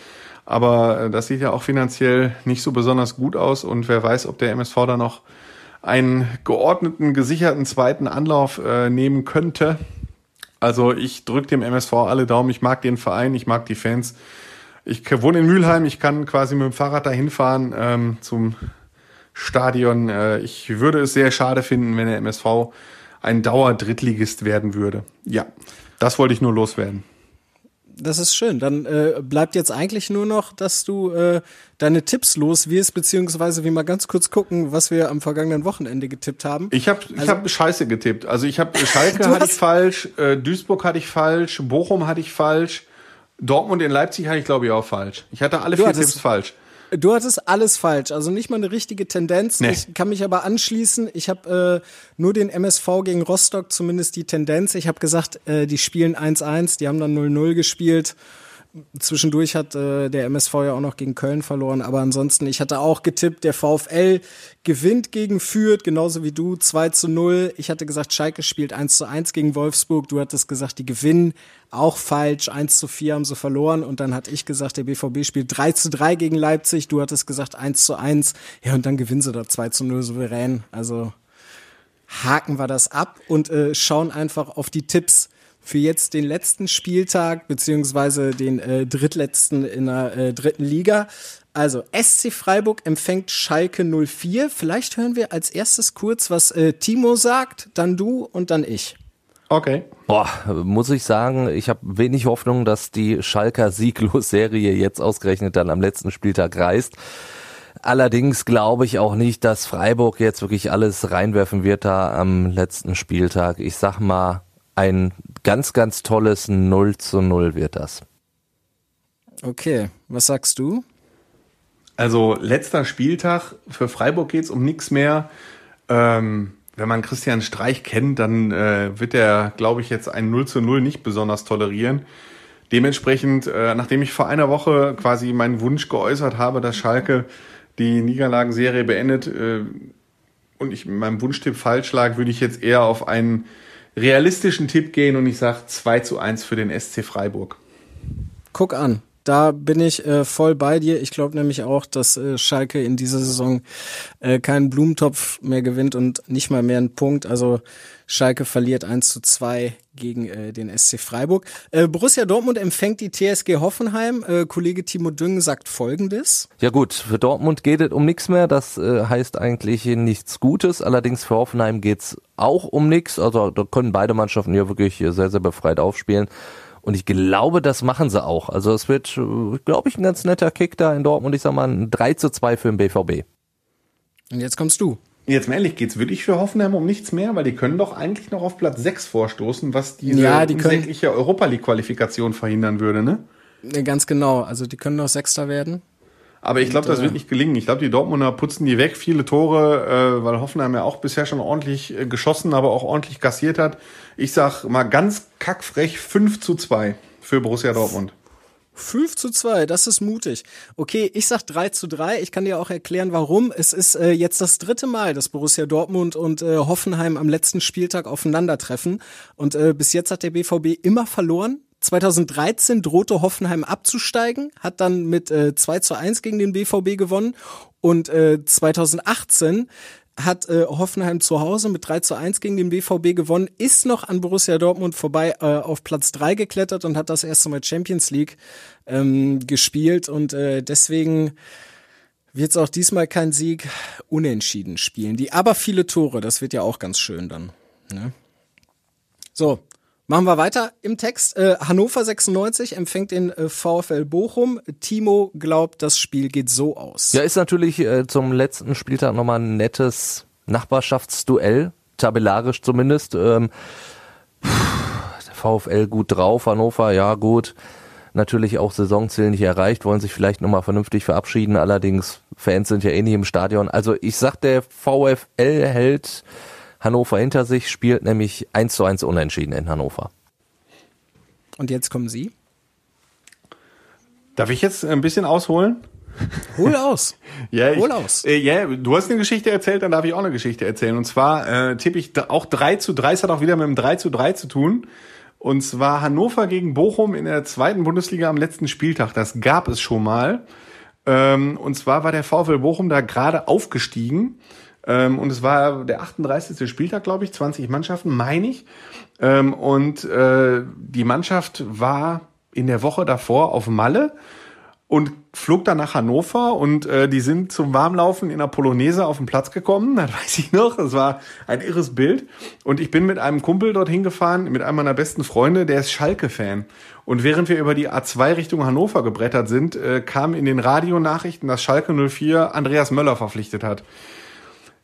Aber äh, das sieht ja auch finanziell nicht so besonders gut aus. Und wer weiß, ob der MSV da noch einen geordneten, gesicherten zweiten Anlauf äh, nehmen könnte. Also ich drücke dem MSV alle Daumen. Ich mag den Verein, ich mag die Fans. Ich wohne in Mülheim, ich kann quasi mit dem Fahrrad dahin fahren ähm, zum Stadion. Äh, ich würde es sehr schade finden, wenn der MSV ein Dauer-Drittligist werden würde. Ja, das wollte ich nur loswerden. Das ist schön. Dann äh, bleibt jetzt eigentlich nur noch, dass du äh, deine Tipps los wirst, beziehungsweise wir mal ganz kurz gucken, was wir am vergangenen Wochenende getippt haben. Ich habe also, ich hab Scheiße getippt. Also ich habe [LAUGHS] Schalke hatte ich falsch, äh, Duisburg hatte ich falsch, Bochum hatte ich falsch, Dortmund in Leipzig hatte ich glaube ich auch falsch. Ich hatte alle vier Tipps falsch. Du hattest alles falsch, also nicht mal eine richtige Tendenz. Nee. Ich kann mich aber anschließen. Ich habe äh, nur den MSV gegen Rostock zumindest die Tendenz. Ich habe gesagt, äh, die spielen 1-1, die haben dann 0-0 gespielt. Zwischendurch hat äh, der MSV ja auch noch gegen Köln verloren, aber ansonsten, ich hatte auch getippt, der VfL gewinnt gegen Fürth, genauso wie du, 2 zu 0. Ich hatte gesagt, Schalke spielt 1 zu 1 gegen Wolfsburg. Du hattest gesagt, die gewinnen. Auch falsch, 1 zu 4 haben sie verloren. Und dann hatte ich gesagt, der BVB spielt 3 zu 3 gegen Leipzig. Du hattest gesagt 1 zu 1. Ja, und dann gewinnen sie da 2 zu 0 souverän. Also haken wir das ab und äh, schauen einfach auf die Tipps für jetzt den letzten Spieltag, beziehungsweise den äh, drittletzten in der äh, dritten Liga. Also SC Freiburg empfängt Schalke 04. Vielleicht hören wir als erstes kurz, was äh, Timo sagt, dann du und dann ich. Okay. Boah, muss ich sagen, ich habe wenig Hoffnung, dass die Schalker Sieglos-Serie jetzt ausgerechnet dann am letzten Spieltag reißt. Allerdings glaube ich auch nicht, dass Freiburg jetzt wirklich alles reinwerfen wird da am letzten Spieltag. Ich sag mal, ein ganz, ganz tolles 0 zu 0 wird das. Okay, was sagst du? Also letzter Spieltag, für Freiburg geht's um nichts mehr. Ähm, wenn man Christian Streich kennt, dann äh, wird er, glaube ich, jetzt ein 0 zu 0 nicht besonders tolerieren. Dementsprechend, äh, nachdem ich vor einer Woche quasi meinen Wunsch geäußert habe, dass Schalke die Niederlagenserie beendet äh, und ich mit meinem Wunschtipp falsch lag, würde ich jetzt eher auf einen realistischen Tipp gehen und ich sage 2 zu 1 für den SC Freiburg. Guck an. Da bin ich äh, voll bei dir. Ich glaube nämlich auch, dass äh, Schalke in dieser Saison äh, keinen Blumentopf mehr gewinnt und nicht mal mehr einen Punkt. Also Schalke verliert 1 zu 2 gegen äh, den SC Freiburg. Äh, Borussia Dortmund empfängt die TSG Hoffenheim. Äh, Kollege Timo Düngen sagt Folgendes. Ja gut, für Dortmund geht es um nichts mehr. Das äh, heißt eigentlich nichts Gutes. Allerdings für Hoffenheim geht's auch um nichts. Also da können beide Mannschaften ja wirklich sehr, sehr befreit aufspielen. Und ich glaube, das machen sie auch. Also es wird, glaube ich, ein ganz netter Kick da in Dortmund. Ich sag mal ein 3 zu 2 für den BVB. Und jetzt kommst du. Jetzt mal ehrlich, geht's wirklich für Hoffenheim um nichts mehr? Weil die können doch eigentlich noch auf Platz 6 vorstoßen, was diese ja, die unsägliche Europa League Qualifikation verhindern würde, ne? Ganz genau. Also die können noch Sechster werden. Aber ich glaube, das äh, wird nicht gelingen. Ich glaube, die Dortmunder putzen die weg, viele Tore, äh, weil Hoffenheim ja auch bisher schon ordentlich äh, geschossen, aber auch ordentlich kassiert hat. Ich sag mal ganz kackfrech 5 zu 2 für Borussia Dortmund. 5 zu 2, das ist mutig. Okay, ich sag 3 zu 3. Ich kann dir auch erklären, warum. Es ist äh, jetzt das dritte Mal, dass Borussia Dortmund und äh, Hoffenheim am letzten Spieltag aufeinandertreffen. Und äh, bis jetzt hat der BVB immer verloren. 2013 drohte Hoffenheim abzusteigen, hat dann mit äh, 2 zu 1 gegen den BVB gewonnen. Und äh, 2018 hat äh, Hoffenheim zu Hause mit 3 zu 1 gegen den BVB gewonnen, ist noch an Borussia Dortmund vorbei äh, auf Platz 3 geklettert und hat das erste Mal Champions League ähm, gespielt und äh, deswegen wird es auch diesmal kein Sieg unentschieden spielen. Die aber viele Tore, das wird ja auch ganz schön dann. Ne? So, Machen wir weiter im Text. Äh, Hannover 96 empfängt den äh, VfL Bochum. Timo glaubt, das Spiel geht so aus. Ja, ist natürlich äh, zum letzten Spieltag nochmal ein nettes Nachbarschaftsduell, tabellarisch zumindest. Ähm, VfL gut drauf, Hannover, ja gut. Natürlich auch Saisonziel nicht erreicht, wollen sich vielleicht nochmal vernünftig verabschieden. Allerdings, Fans sind ja eh nicht im Stadion. Also ich sag, der VfL hält Hannover hinter sich, spielt nämlich 1 zu 1 unentschieden in Hannover. Und jetzt kommen Sie. Darf ich jetzt ein bisschen ausholen? Hol aus. [LAUGHS] ja, ich, Hol aus. Äh, ja, du hast eine Geschichte erzählt, dann darf ich auch eine Geschichte erzählen. Und zwar äh, tippe ich auch 3 zu 3, es hat auch wieder mit dem 3 zu 3 zu tun. Und zwar Hannover gegen Bochum in der zweiten Bundesliga am letzten Spieltag. Das gab es schon mal. Ähm, und zwar war der VfL Bochum da gerade aufgestiegen ähm, und es war der 38. Spieltag, glaube ich, 20 Mannschaften, meine ich. Ähm, und äh, die Mannschaft war in der Woche davor auf Malle und flog dann nach Hannover und äh, die sind zum Warmlaufen in der Polonaise auf den Platz gekommen, [LAUGHS] das weiß ich noch, das war ein irres Bild und ich bin mit einem Kumpel dorthin gefahren, mit einem meiner besten Freunde, der ist Schalke-Fan und während wir über die A2 Richtung Hannover gebrettert sind, äh, kam in den Radionachrichten, dass Schalke 04 Andreas Möller verpflichtet hat.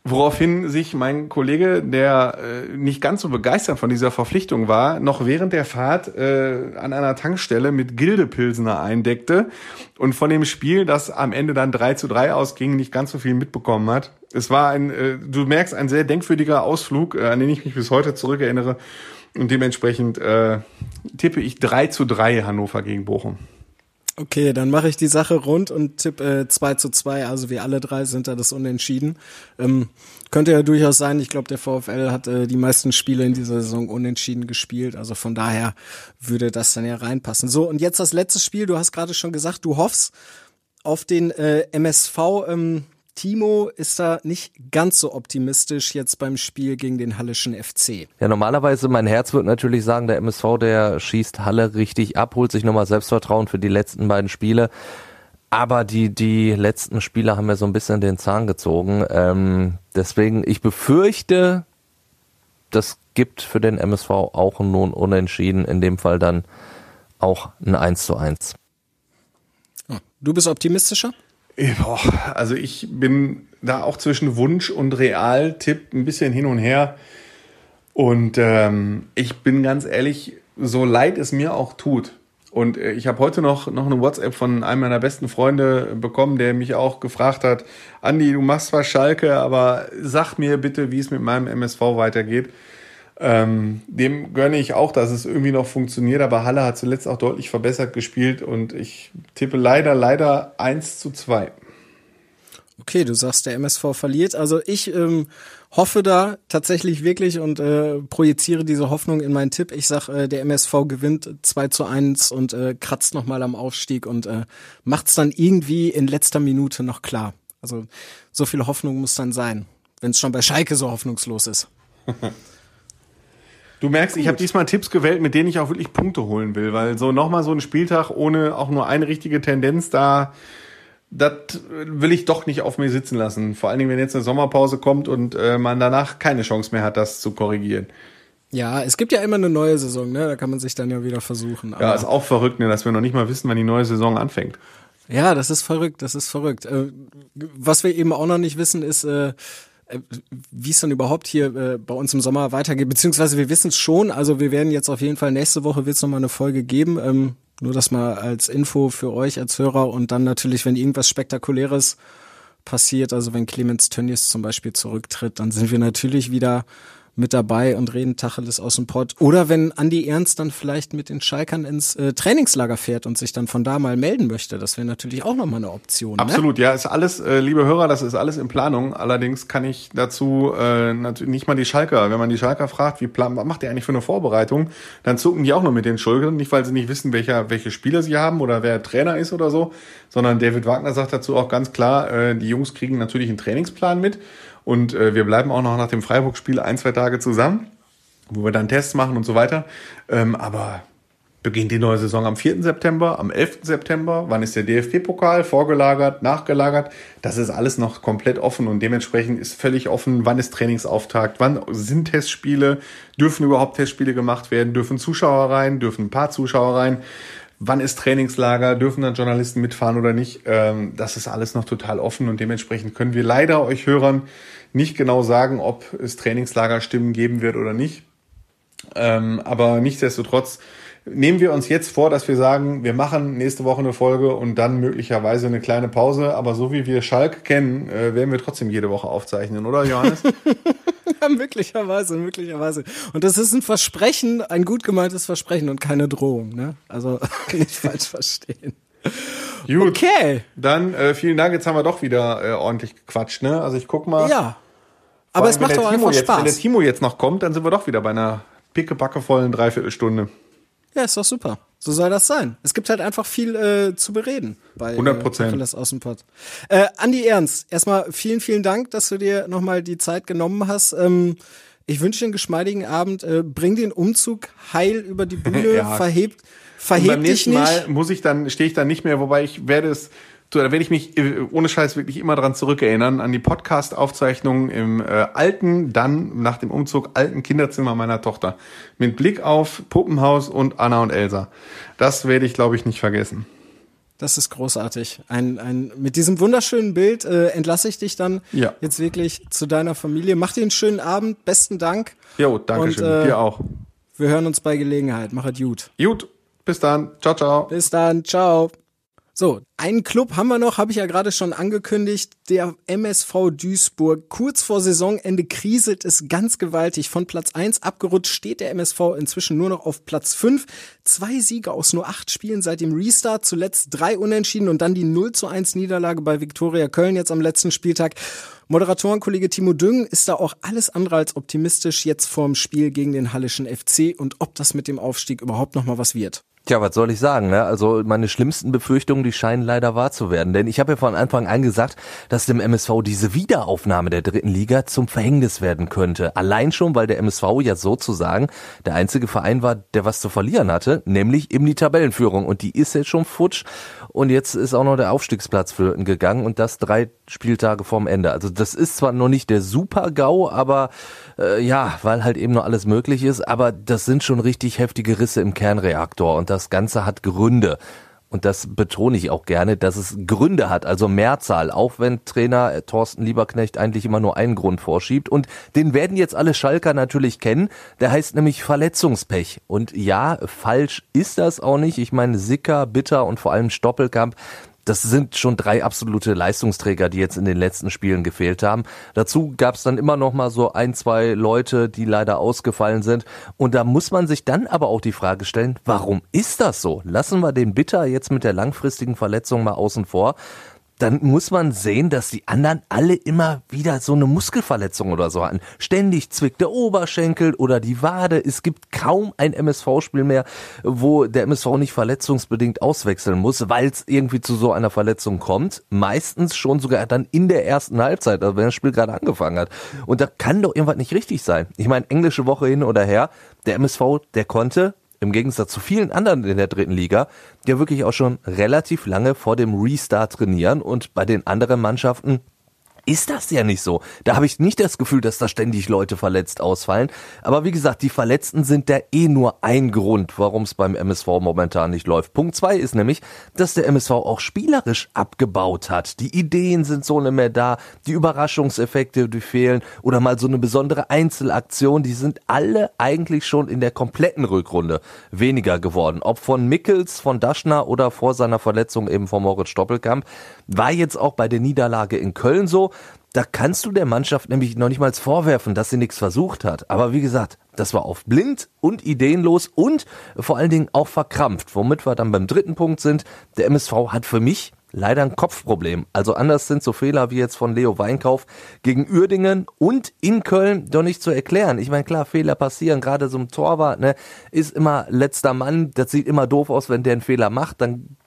Woraufhin sich mein Kollege, der äh, nicht ganz so begeistert von dieser Verpflichtung war, noch während der Fahrt äh, an einer Tankstelle mit Gildepilsener eindeckte und von dem Spiel, das am Ende dann 3 zu 3 ausging, nicht ganz so viel mitbekommen hat. Es war ein, äh, du merkst, ein sehr denkwürdiger Ausflug, äh, an den ich mich bis heute zurückerinnere. Und dementsprechend äh, tippe ich 3 zu 3 Hannover gegen Bochum. Okay, dann mache ich die Sache rund und tipp äh, 2 zu 2. Also wir alle drei sind da das Unentschieden. Ähm, könnte ja durchaus sein. Ich glaube, der VfL hat äh, die meisten Spiele in dieser Saison unentschieden gespielt. Also von daher würde das dann ja reinpassen. So, und jetzt das letzte Spiel. Du hast gerade schon gesagt, du hoffst auf den äh, MSV. Ähm, Timo ist da nicht ganz so optimistisch jetzt beim Spiel gegen den Hallischen FC. Ja, normalerweise, mein Herz wird natürlich sagen, der MSV, der schießt Halle richtig ab, holt sich nochmal Selbstvertrauen für die letzten beiden Spiele. Aber die, die letzten Spiele haben mir so ein bisschen den Zahn gezogen. Ähm, deswegen, ich befürchte, das gibt für den MSV auch nun unentschieden, in dem Fall dann auch ein 1 zu 1. Du bist optimistischer? Boah, also ich bin da auch zwischen Wunsch und Realtipp ein bisschen hin und her. Und ähm, ich bin ganz ehrlich, so leid es mir auch tut. Und äh, ich habe heute noch, noch eine WhatsApp von einem meiner besten Freunde bekommen, der mich auch gefragt hat, Andi, du machst zwar Schalke, aber sag mir bitte, wie es mit meinem MSV weitergeht. Ähm, dem gönne ich auch, dass es irgendwie noch funktioniert, aber Halle hat zuletzt auch deutlich verbessert gespielt und ich tippe leider, leider 1 zu 2. Okay, du sagst, der MSV verliert. Also ich ähm, hoffe da tatsächlich wirklich und äh, projiziere diese Hoffnung in meinen Tipp. Ich sag, äh, der MSV gewinnt 2 zu 1 und äh, kratzt nochmal am Aufstieg und äh, macht es dann irgendwie in letzter Minute noch klar. Also so viel Hoffnung muss dann sein, wenn es schon bei Schalke so hoffnungslos ist. [LAUGHS] Du merkst, Gut. ich habe diesmal Tipps gewählt, mit denen ich auch wirklich Punkte holen will, weil so nochmal so ein Spieltag ohne auch nur eine richtige Tendenz da, das will ich doch nicht auf mir sitzen lassen. Vor allen Dingen, wenn jetzt eine Sommerpause kommt und äh, man danach keine Chance mehr hat, das zu korrigieren. Ja, es gibt ja immer eine neue Saison, ne? Da kann man sich dann ja wieder versuchen. ja, ist auch verrückt, ne, dass wir noch nicht mal wissen, wann die neue Saison anfängt. Ja, das ist verrückt, das ist verrückt. Äh, was wir eben auch noch nicht wissen, ist, äh, wie es dann überhaupt hier äh, bei uns im Sommer weitergeht, beziehungsweise wir wissen es schon, also wir werden jetzt auf jeden Fall nächste Woche wird es nochmal eine Folge geben. Ähm, Nur das mal als Info für euch als Hörer. Und dann natürlich, wenn irgendwas Spektakuläres passiert, also wenn Clemens Tönnies zum Beispiel zurücktritt, dann sind wir natürlich wieder mit dabei und reden Tacheles aus dem Pott. Oder wenn Andi Ernst dann vielleicht mit den Schalkern ins äh, Trainingslager fährt und sich dann von da mal melden möchte. Das wäre natürlich auch nochmal eine Option. Ne? Absolut, ne? ja, ist alles, äh, liebe Hörer, das ist alles in Planung. Allerdings kann ich dazu äh, natürlich nicht mal die Schalker, wenn man die Schalker fragt, wie plan, was macht ihr eigentlich für eine Vorbereitung, dann zucken die auch nur mit den Schultern, nicht weil sie nicht wissen, welcher, welche Spieler sie haben oder wer Trainer ist oder so, sondern David Wagner sagt dazu auch ganz klar, äh, die Jungs kriegen natürlich einen Trainingsplan mit und äh, wir bleiben auch noch nach dem Freiburg-Spiel ein, zwei Tage zusammen, wo wir dann Tests machen und so weiter. Ähm, aber beginnt die neue Saison am 4. September, am 11. September. Wann ist der DFB-Pokal? Vorgelagert, nachgelagert? Das ist alles noch komplett offen und dementsprechend ist völlig offen, wann ist Trainingsauftakt, wann sind Testspiele, dürfen überhaupt Testspiele gemacht werden, dürfen Zuschauer rein, dürfen ein paar Zuschauer rein wann ist Trainingslager, dürfen dann Journalisten mitfahren oder nicht. Ähm, das ist alles noch total offen und dementsprechend können wir leider euch Hörern nicht genau sagen, ob es Trainingslagerstimmen geben wird oder nicht. Ähm, aber nichtsdestotrotz nehmen wir uns jetzt vor, dass wir sagen, wir machen nächste Woche eine Folge und dann möglicherweise eine kleine Pause. Aber so wie wir Schalk kennen, äh, werden wir trotzdem jede Woche aufzeichnen, oder Johannes? [LAUGHS] ja, möglicherweise, möglicherweise. Und das ist ein Versprechen, ein gut gemeintes Versprechen und keine Drohung. Ne? Also [LAUGHS] nicht falsch verstehen. [LAUGHS] Gut. Okay. Dann äh, vielen Dank. Jetzt haben wir doch wieder äh, ordentlich gequatscht. Ne? Also ich guck mal. Ja. Aber es macht doch einfach jetzt, Spaß. Wenn der Timo jetzt noch kommt, dann sind wir doch wieder bei einer pickepackevollen Dreiviertelstunde. Ja, ist doch super. So soll das sein. Es gibt halt einfach viel äh, zu bereden bei 100 Prozent. Äh, Außenpott. Äh, Andi Ernst, erstmal vielen, vielen Dank, dass du dir nochmal die Zeit genommen hast. Ähm, ich wünsche dir einen geschmeidigen Abend. Äh, bring den Umzug heil über die [LAUGHS] Bühne, ja. verhebt, verhebt dich nicht. Mal muss ich dann, stehe ich dann nicht mehr, wobei ich werde es so, da werde ich mich äh, ohne Scheiß wirklich immer dran zurückerinnern, an die Podcast-Aufzeichnungen im äh, alten, dann nach dem Umzug alten Kinderzimmer meiner Tochter. Mit Blick auf Puppenhaus und Anna und Elsa. Das werde ich, glaube ich, nicht vergessen. Das ist großartig. Ein, ein, mit diesem wunderschönen Bild äh, entlasse ich dich dann ja. jetzt wirklich zu deiner Familie. Mach dir einen schönen Abend. Besten Dank. Jo, danke schön. Äh, Dir auch. Wir hören uns bei Gelegenheit. Mach es gut. Gut. Bis dann. Ciao, ciao. Bis dann. Ciao. So, einen Club haben wir noch, habe ich ja gerade schon angekündigt, der MSV Duisburg. Kurz vor Saisonende kriselt es ganz gewaltig. Von Platz 1 abgerutscht steht der MSV inzwischen nur noch auf Platz 5. Zwei Siege aus nur acht Spielen seit dem Restart, zuletzt drei Unentschieden und dann die 0 zu 1 Niederlage bei Viktoria Köln jetzt am letzten Spieltag. Moderatorenkollege Timo Düng ist da auch alles andere als optimistisch jetzt vorm Spiel gegen den Hallischen FC und ob das mit dem Aufstieg überhaupt noch mal was wird. Tja, was soll ich sagen? Ne? Also meine schlimmsten Befürchtungen, die scheinen leider wahr zu werden. Denn ich habe ja von Anfang an gesagt, dass dem MSV diese Wiederaufnahme der dritten Liga zum Verhängnis werden könnte. Allein schon, weil der MSV ja sozusagen der einzige Verein war, der was zu verlieren hatte, nämlich eben die Tabellenführung. Und die ist jetzt schon futsch. Und jetzt ist auch noch der Aufstiegsplatz flöten gegangen und das drei Spieltage vorm Ende. Also das ist zwar noch nicht der Super-GAU, aber äh, ja, weil halt eben noch alles möglich ist, aber das sind schon richtig heftige Risse im Kernreaktor und das Ganze hat Gründe. Und das betone ich auch gerne, dass es Gründe hat, also Mehrzahl, auch wenn Trainer äh, Thorsten Lieberknecht eigentlich immer nur einen Grund vorschiebt. Und den werden jetzt alle Schalker natürlich kennen. Der heißt nämlich Verletzungspech. Und ja, falsch ist das auch nicht. Ich meine, Sicker, Bitter und vor allem Stoppelkamp, das sind schon drei absolute Leistungsträger, die jetzt in den letzten Spielen gefehlt haben. Dazu gab es dann immer noch mal so ein, zwei Leute, die leider ausgefallen sind. Und da muss man sich dann aber auch die Frage stellen, warum ist das so? Lassen wir den Bitter jetzt mit der langfristigen Verletzung mal außen vor dann muss man sehen, dass die anderen alle immer wieder so eine Muskelverletzung oder so hatten. Ständig zwickt der Oberschenkel oder die Wade. Es gibt kaum ein MSV-Spiel mehr, wo der MSV nicht verletzungsbedingt auswechseln muss, weil es irgendwie zu so einer Verletzung kommt. Meistens schon sogar dann in der ersten Halbzeit, also wenn das Spiel gerade angefangen hat. Und da kann doch irgendwas nicht richtig sein. Ich meine, englische Woche hin oder her, der MSV, der konnte im Gegensatz zu vielen anderen in der dritten Liga, die wirklich auch schon relativ lange vor dem Restart trainieren und bei den anderen Mannschaften ist das ja nicht so. Da habe ich nicht das Gefühl, dass da ständig Leute verletzt ausfallen. Aber wie gesagt, die Verletzten sind da eh nur ein Grund, warum es beim MSV momentan nicht läuft. Punkt zwei ist nämlich, dass der MSV auch spielerisch abgebaut hat. Die Ideen sind so nicht mehr da, die Überraschungseffekte, die fehlen oder mal so eine besondere Einzelaktion, die sind alle eigentlich schon in der kompletten Rückrunde weniger geworden. Ob von Mickels, von Daschner oder vor seiner Verletzung eben von Moritz Stoppelkamp. War jetzt auch bei der Niederlage in Köln so. Da kannst du der Mannschaft nämlich noch nicht mal vorwerfen, dass sie nichts versucht hat. Aber wie gesagt, das war auf blind und ideenlos und vor allen Dingen auch verkrampft. Womit wir dann beim dritten Punkt sind. Der MSV hat für mich leider ein Kopfproblem. Also anders sind so Fehler wie jetzt von Leo Weinkauf gegen Uerdingen und in Köln doch nicht zu erklären. Ich meine, klar, Fehler passieren, gerade so ein Torwart, ne, ist immer letzter Mann, das sieht immer doof aus, wenn der einen Fehler macht, dann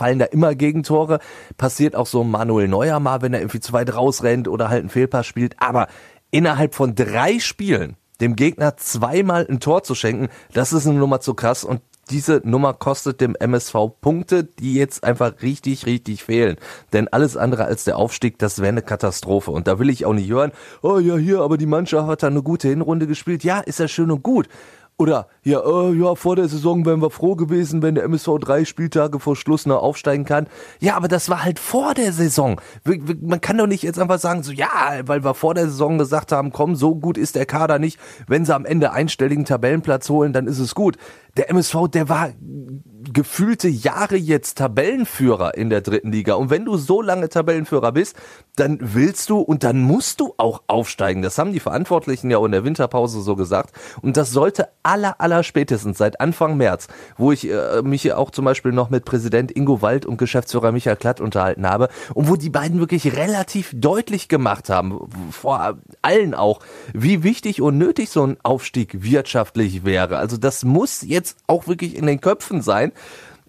fallen da immer Gegentore. Passiert auch so Manuel Neuer mal, wenn er irgendwie zu weit rausrennt oder halt einen Fehlpass spielt. Aber innerhalb von drei Spielen dem Gegner zweimal ein Tor zu schenken, das ist eine Nummer zu krass und diese Nummer kostet dem MSV Punkte, die jetzt einfach richtig, richtig fehlen. Denn alles andere als der Aufstieg, das wäre eine Katastrophe. Und da will ich auch nicht hören, oh ja, hier, aber die Mannschaft hat da eine gute Hinrunde gespielt. Ja, ist ja schön und gut. Oder ja, äh, ja, vor der Saison wären wir froh gewesen, wenn der MSV drei Spieltage vor Schluss noch aufsteigen kann. Ja, aber das war halt vor der Saison. Man kann doch nicht jetzt einfach sagen, so ja, weil wir vor der Saison gesagt haben, komm, so gut ist der Kader nicht. Wenn sie am Ende einstelligen Tabellenplatz holen, dann ist es gut. Der MSV, der war gefühlte Jahre jetzt Tabellenführer in der dritten Liga. Und wenn du so lange Tabellenführer bist, dann willst du und dann musst du auch aufsteigen. Das haben die Verantwortlichen ja auch in der Winterpause so gesagt. Und das sollte aller, aller spätestens seit Anfang März, wo ich äh, mich auch zum Beispiel noch mit Präsident Ingo Wald und Geschäftsführer Michael Klatt unterhalten habe und wo die beiden wirklich relativ deutlich gemacht haben, vor allen auch, wie wichtig und nötig so ein Aufstieg wirtschaftlich wäre. Also das muss jetzt auch wirklich in den Köpfen sein.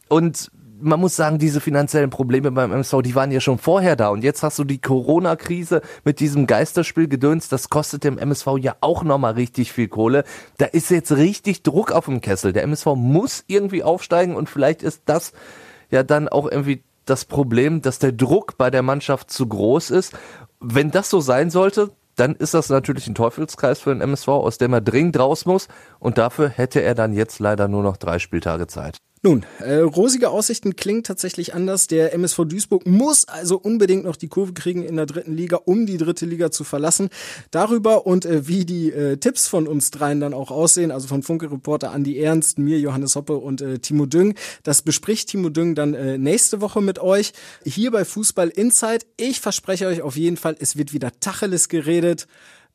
Und man muss sagen, diese finanziellen Probleme beim MSV, die waren ja schon vorher da. Und jetzt hast du die Corona-Krise mit diesem Geisterspiel gedönst. Das kostet dem MSV ja auch nochmal richtig viel Kohle. Da ist jetzt richtig Druck auf dem Kessel. Der MSV muss irgendwie aufsteigen und vielleicht ist das ja dann auch irgendwie das Problem, dass der Druck bei der Mannschaft zu groß ist. Wenn das so sein sollte, dann ist das natürlich ein Teufelskreis für den MSV, aus dem er dringend raus muss. Und dafür hätte er dann jetzt leider nur noch drei Spieltage Zeit. Nun, äh, rosige Aussichten klingt tatsächlich anders. Der MSV Duisburg muss also unbedingt noch die Kurve kriegen in der dritten Liga, um die dritte Liga zu verlassen. Darüber und äh, wie die äh, Tipps von uns dreien dann auch aussehen, also von Funke-Reporter Andi Ernst, mir, Johannes Hoppe und äh, Timo Düng, das bespricht Timo Düng dann äh, nächste Woche mit euch hier bei Fußball Insight. Ich verspreche euch auf jeden Fall, es wird wieder Tacheles geredet.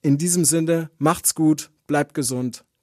In diesem Sinne, macht's gut, bleibt gesund.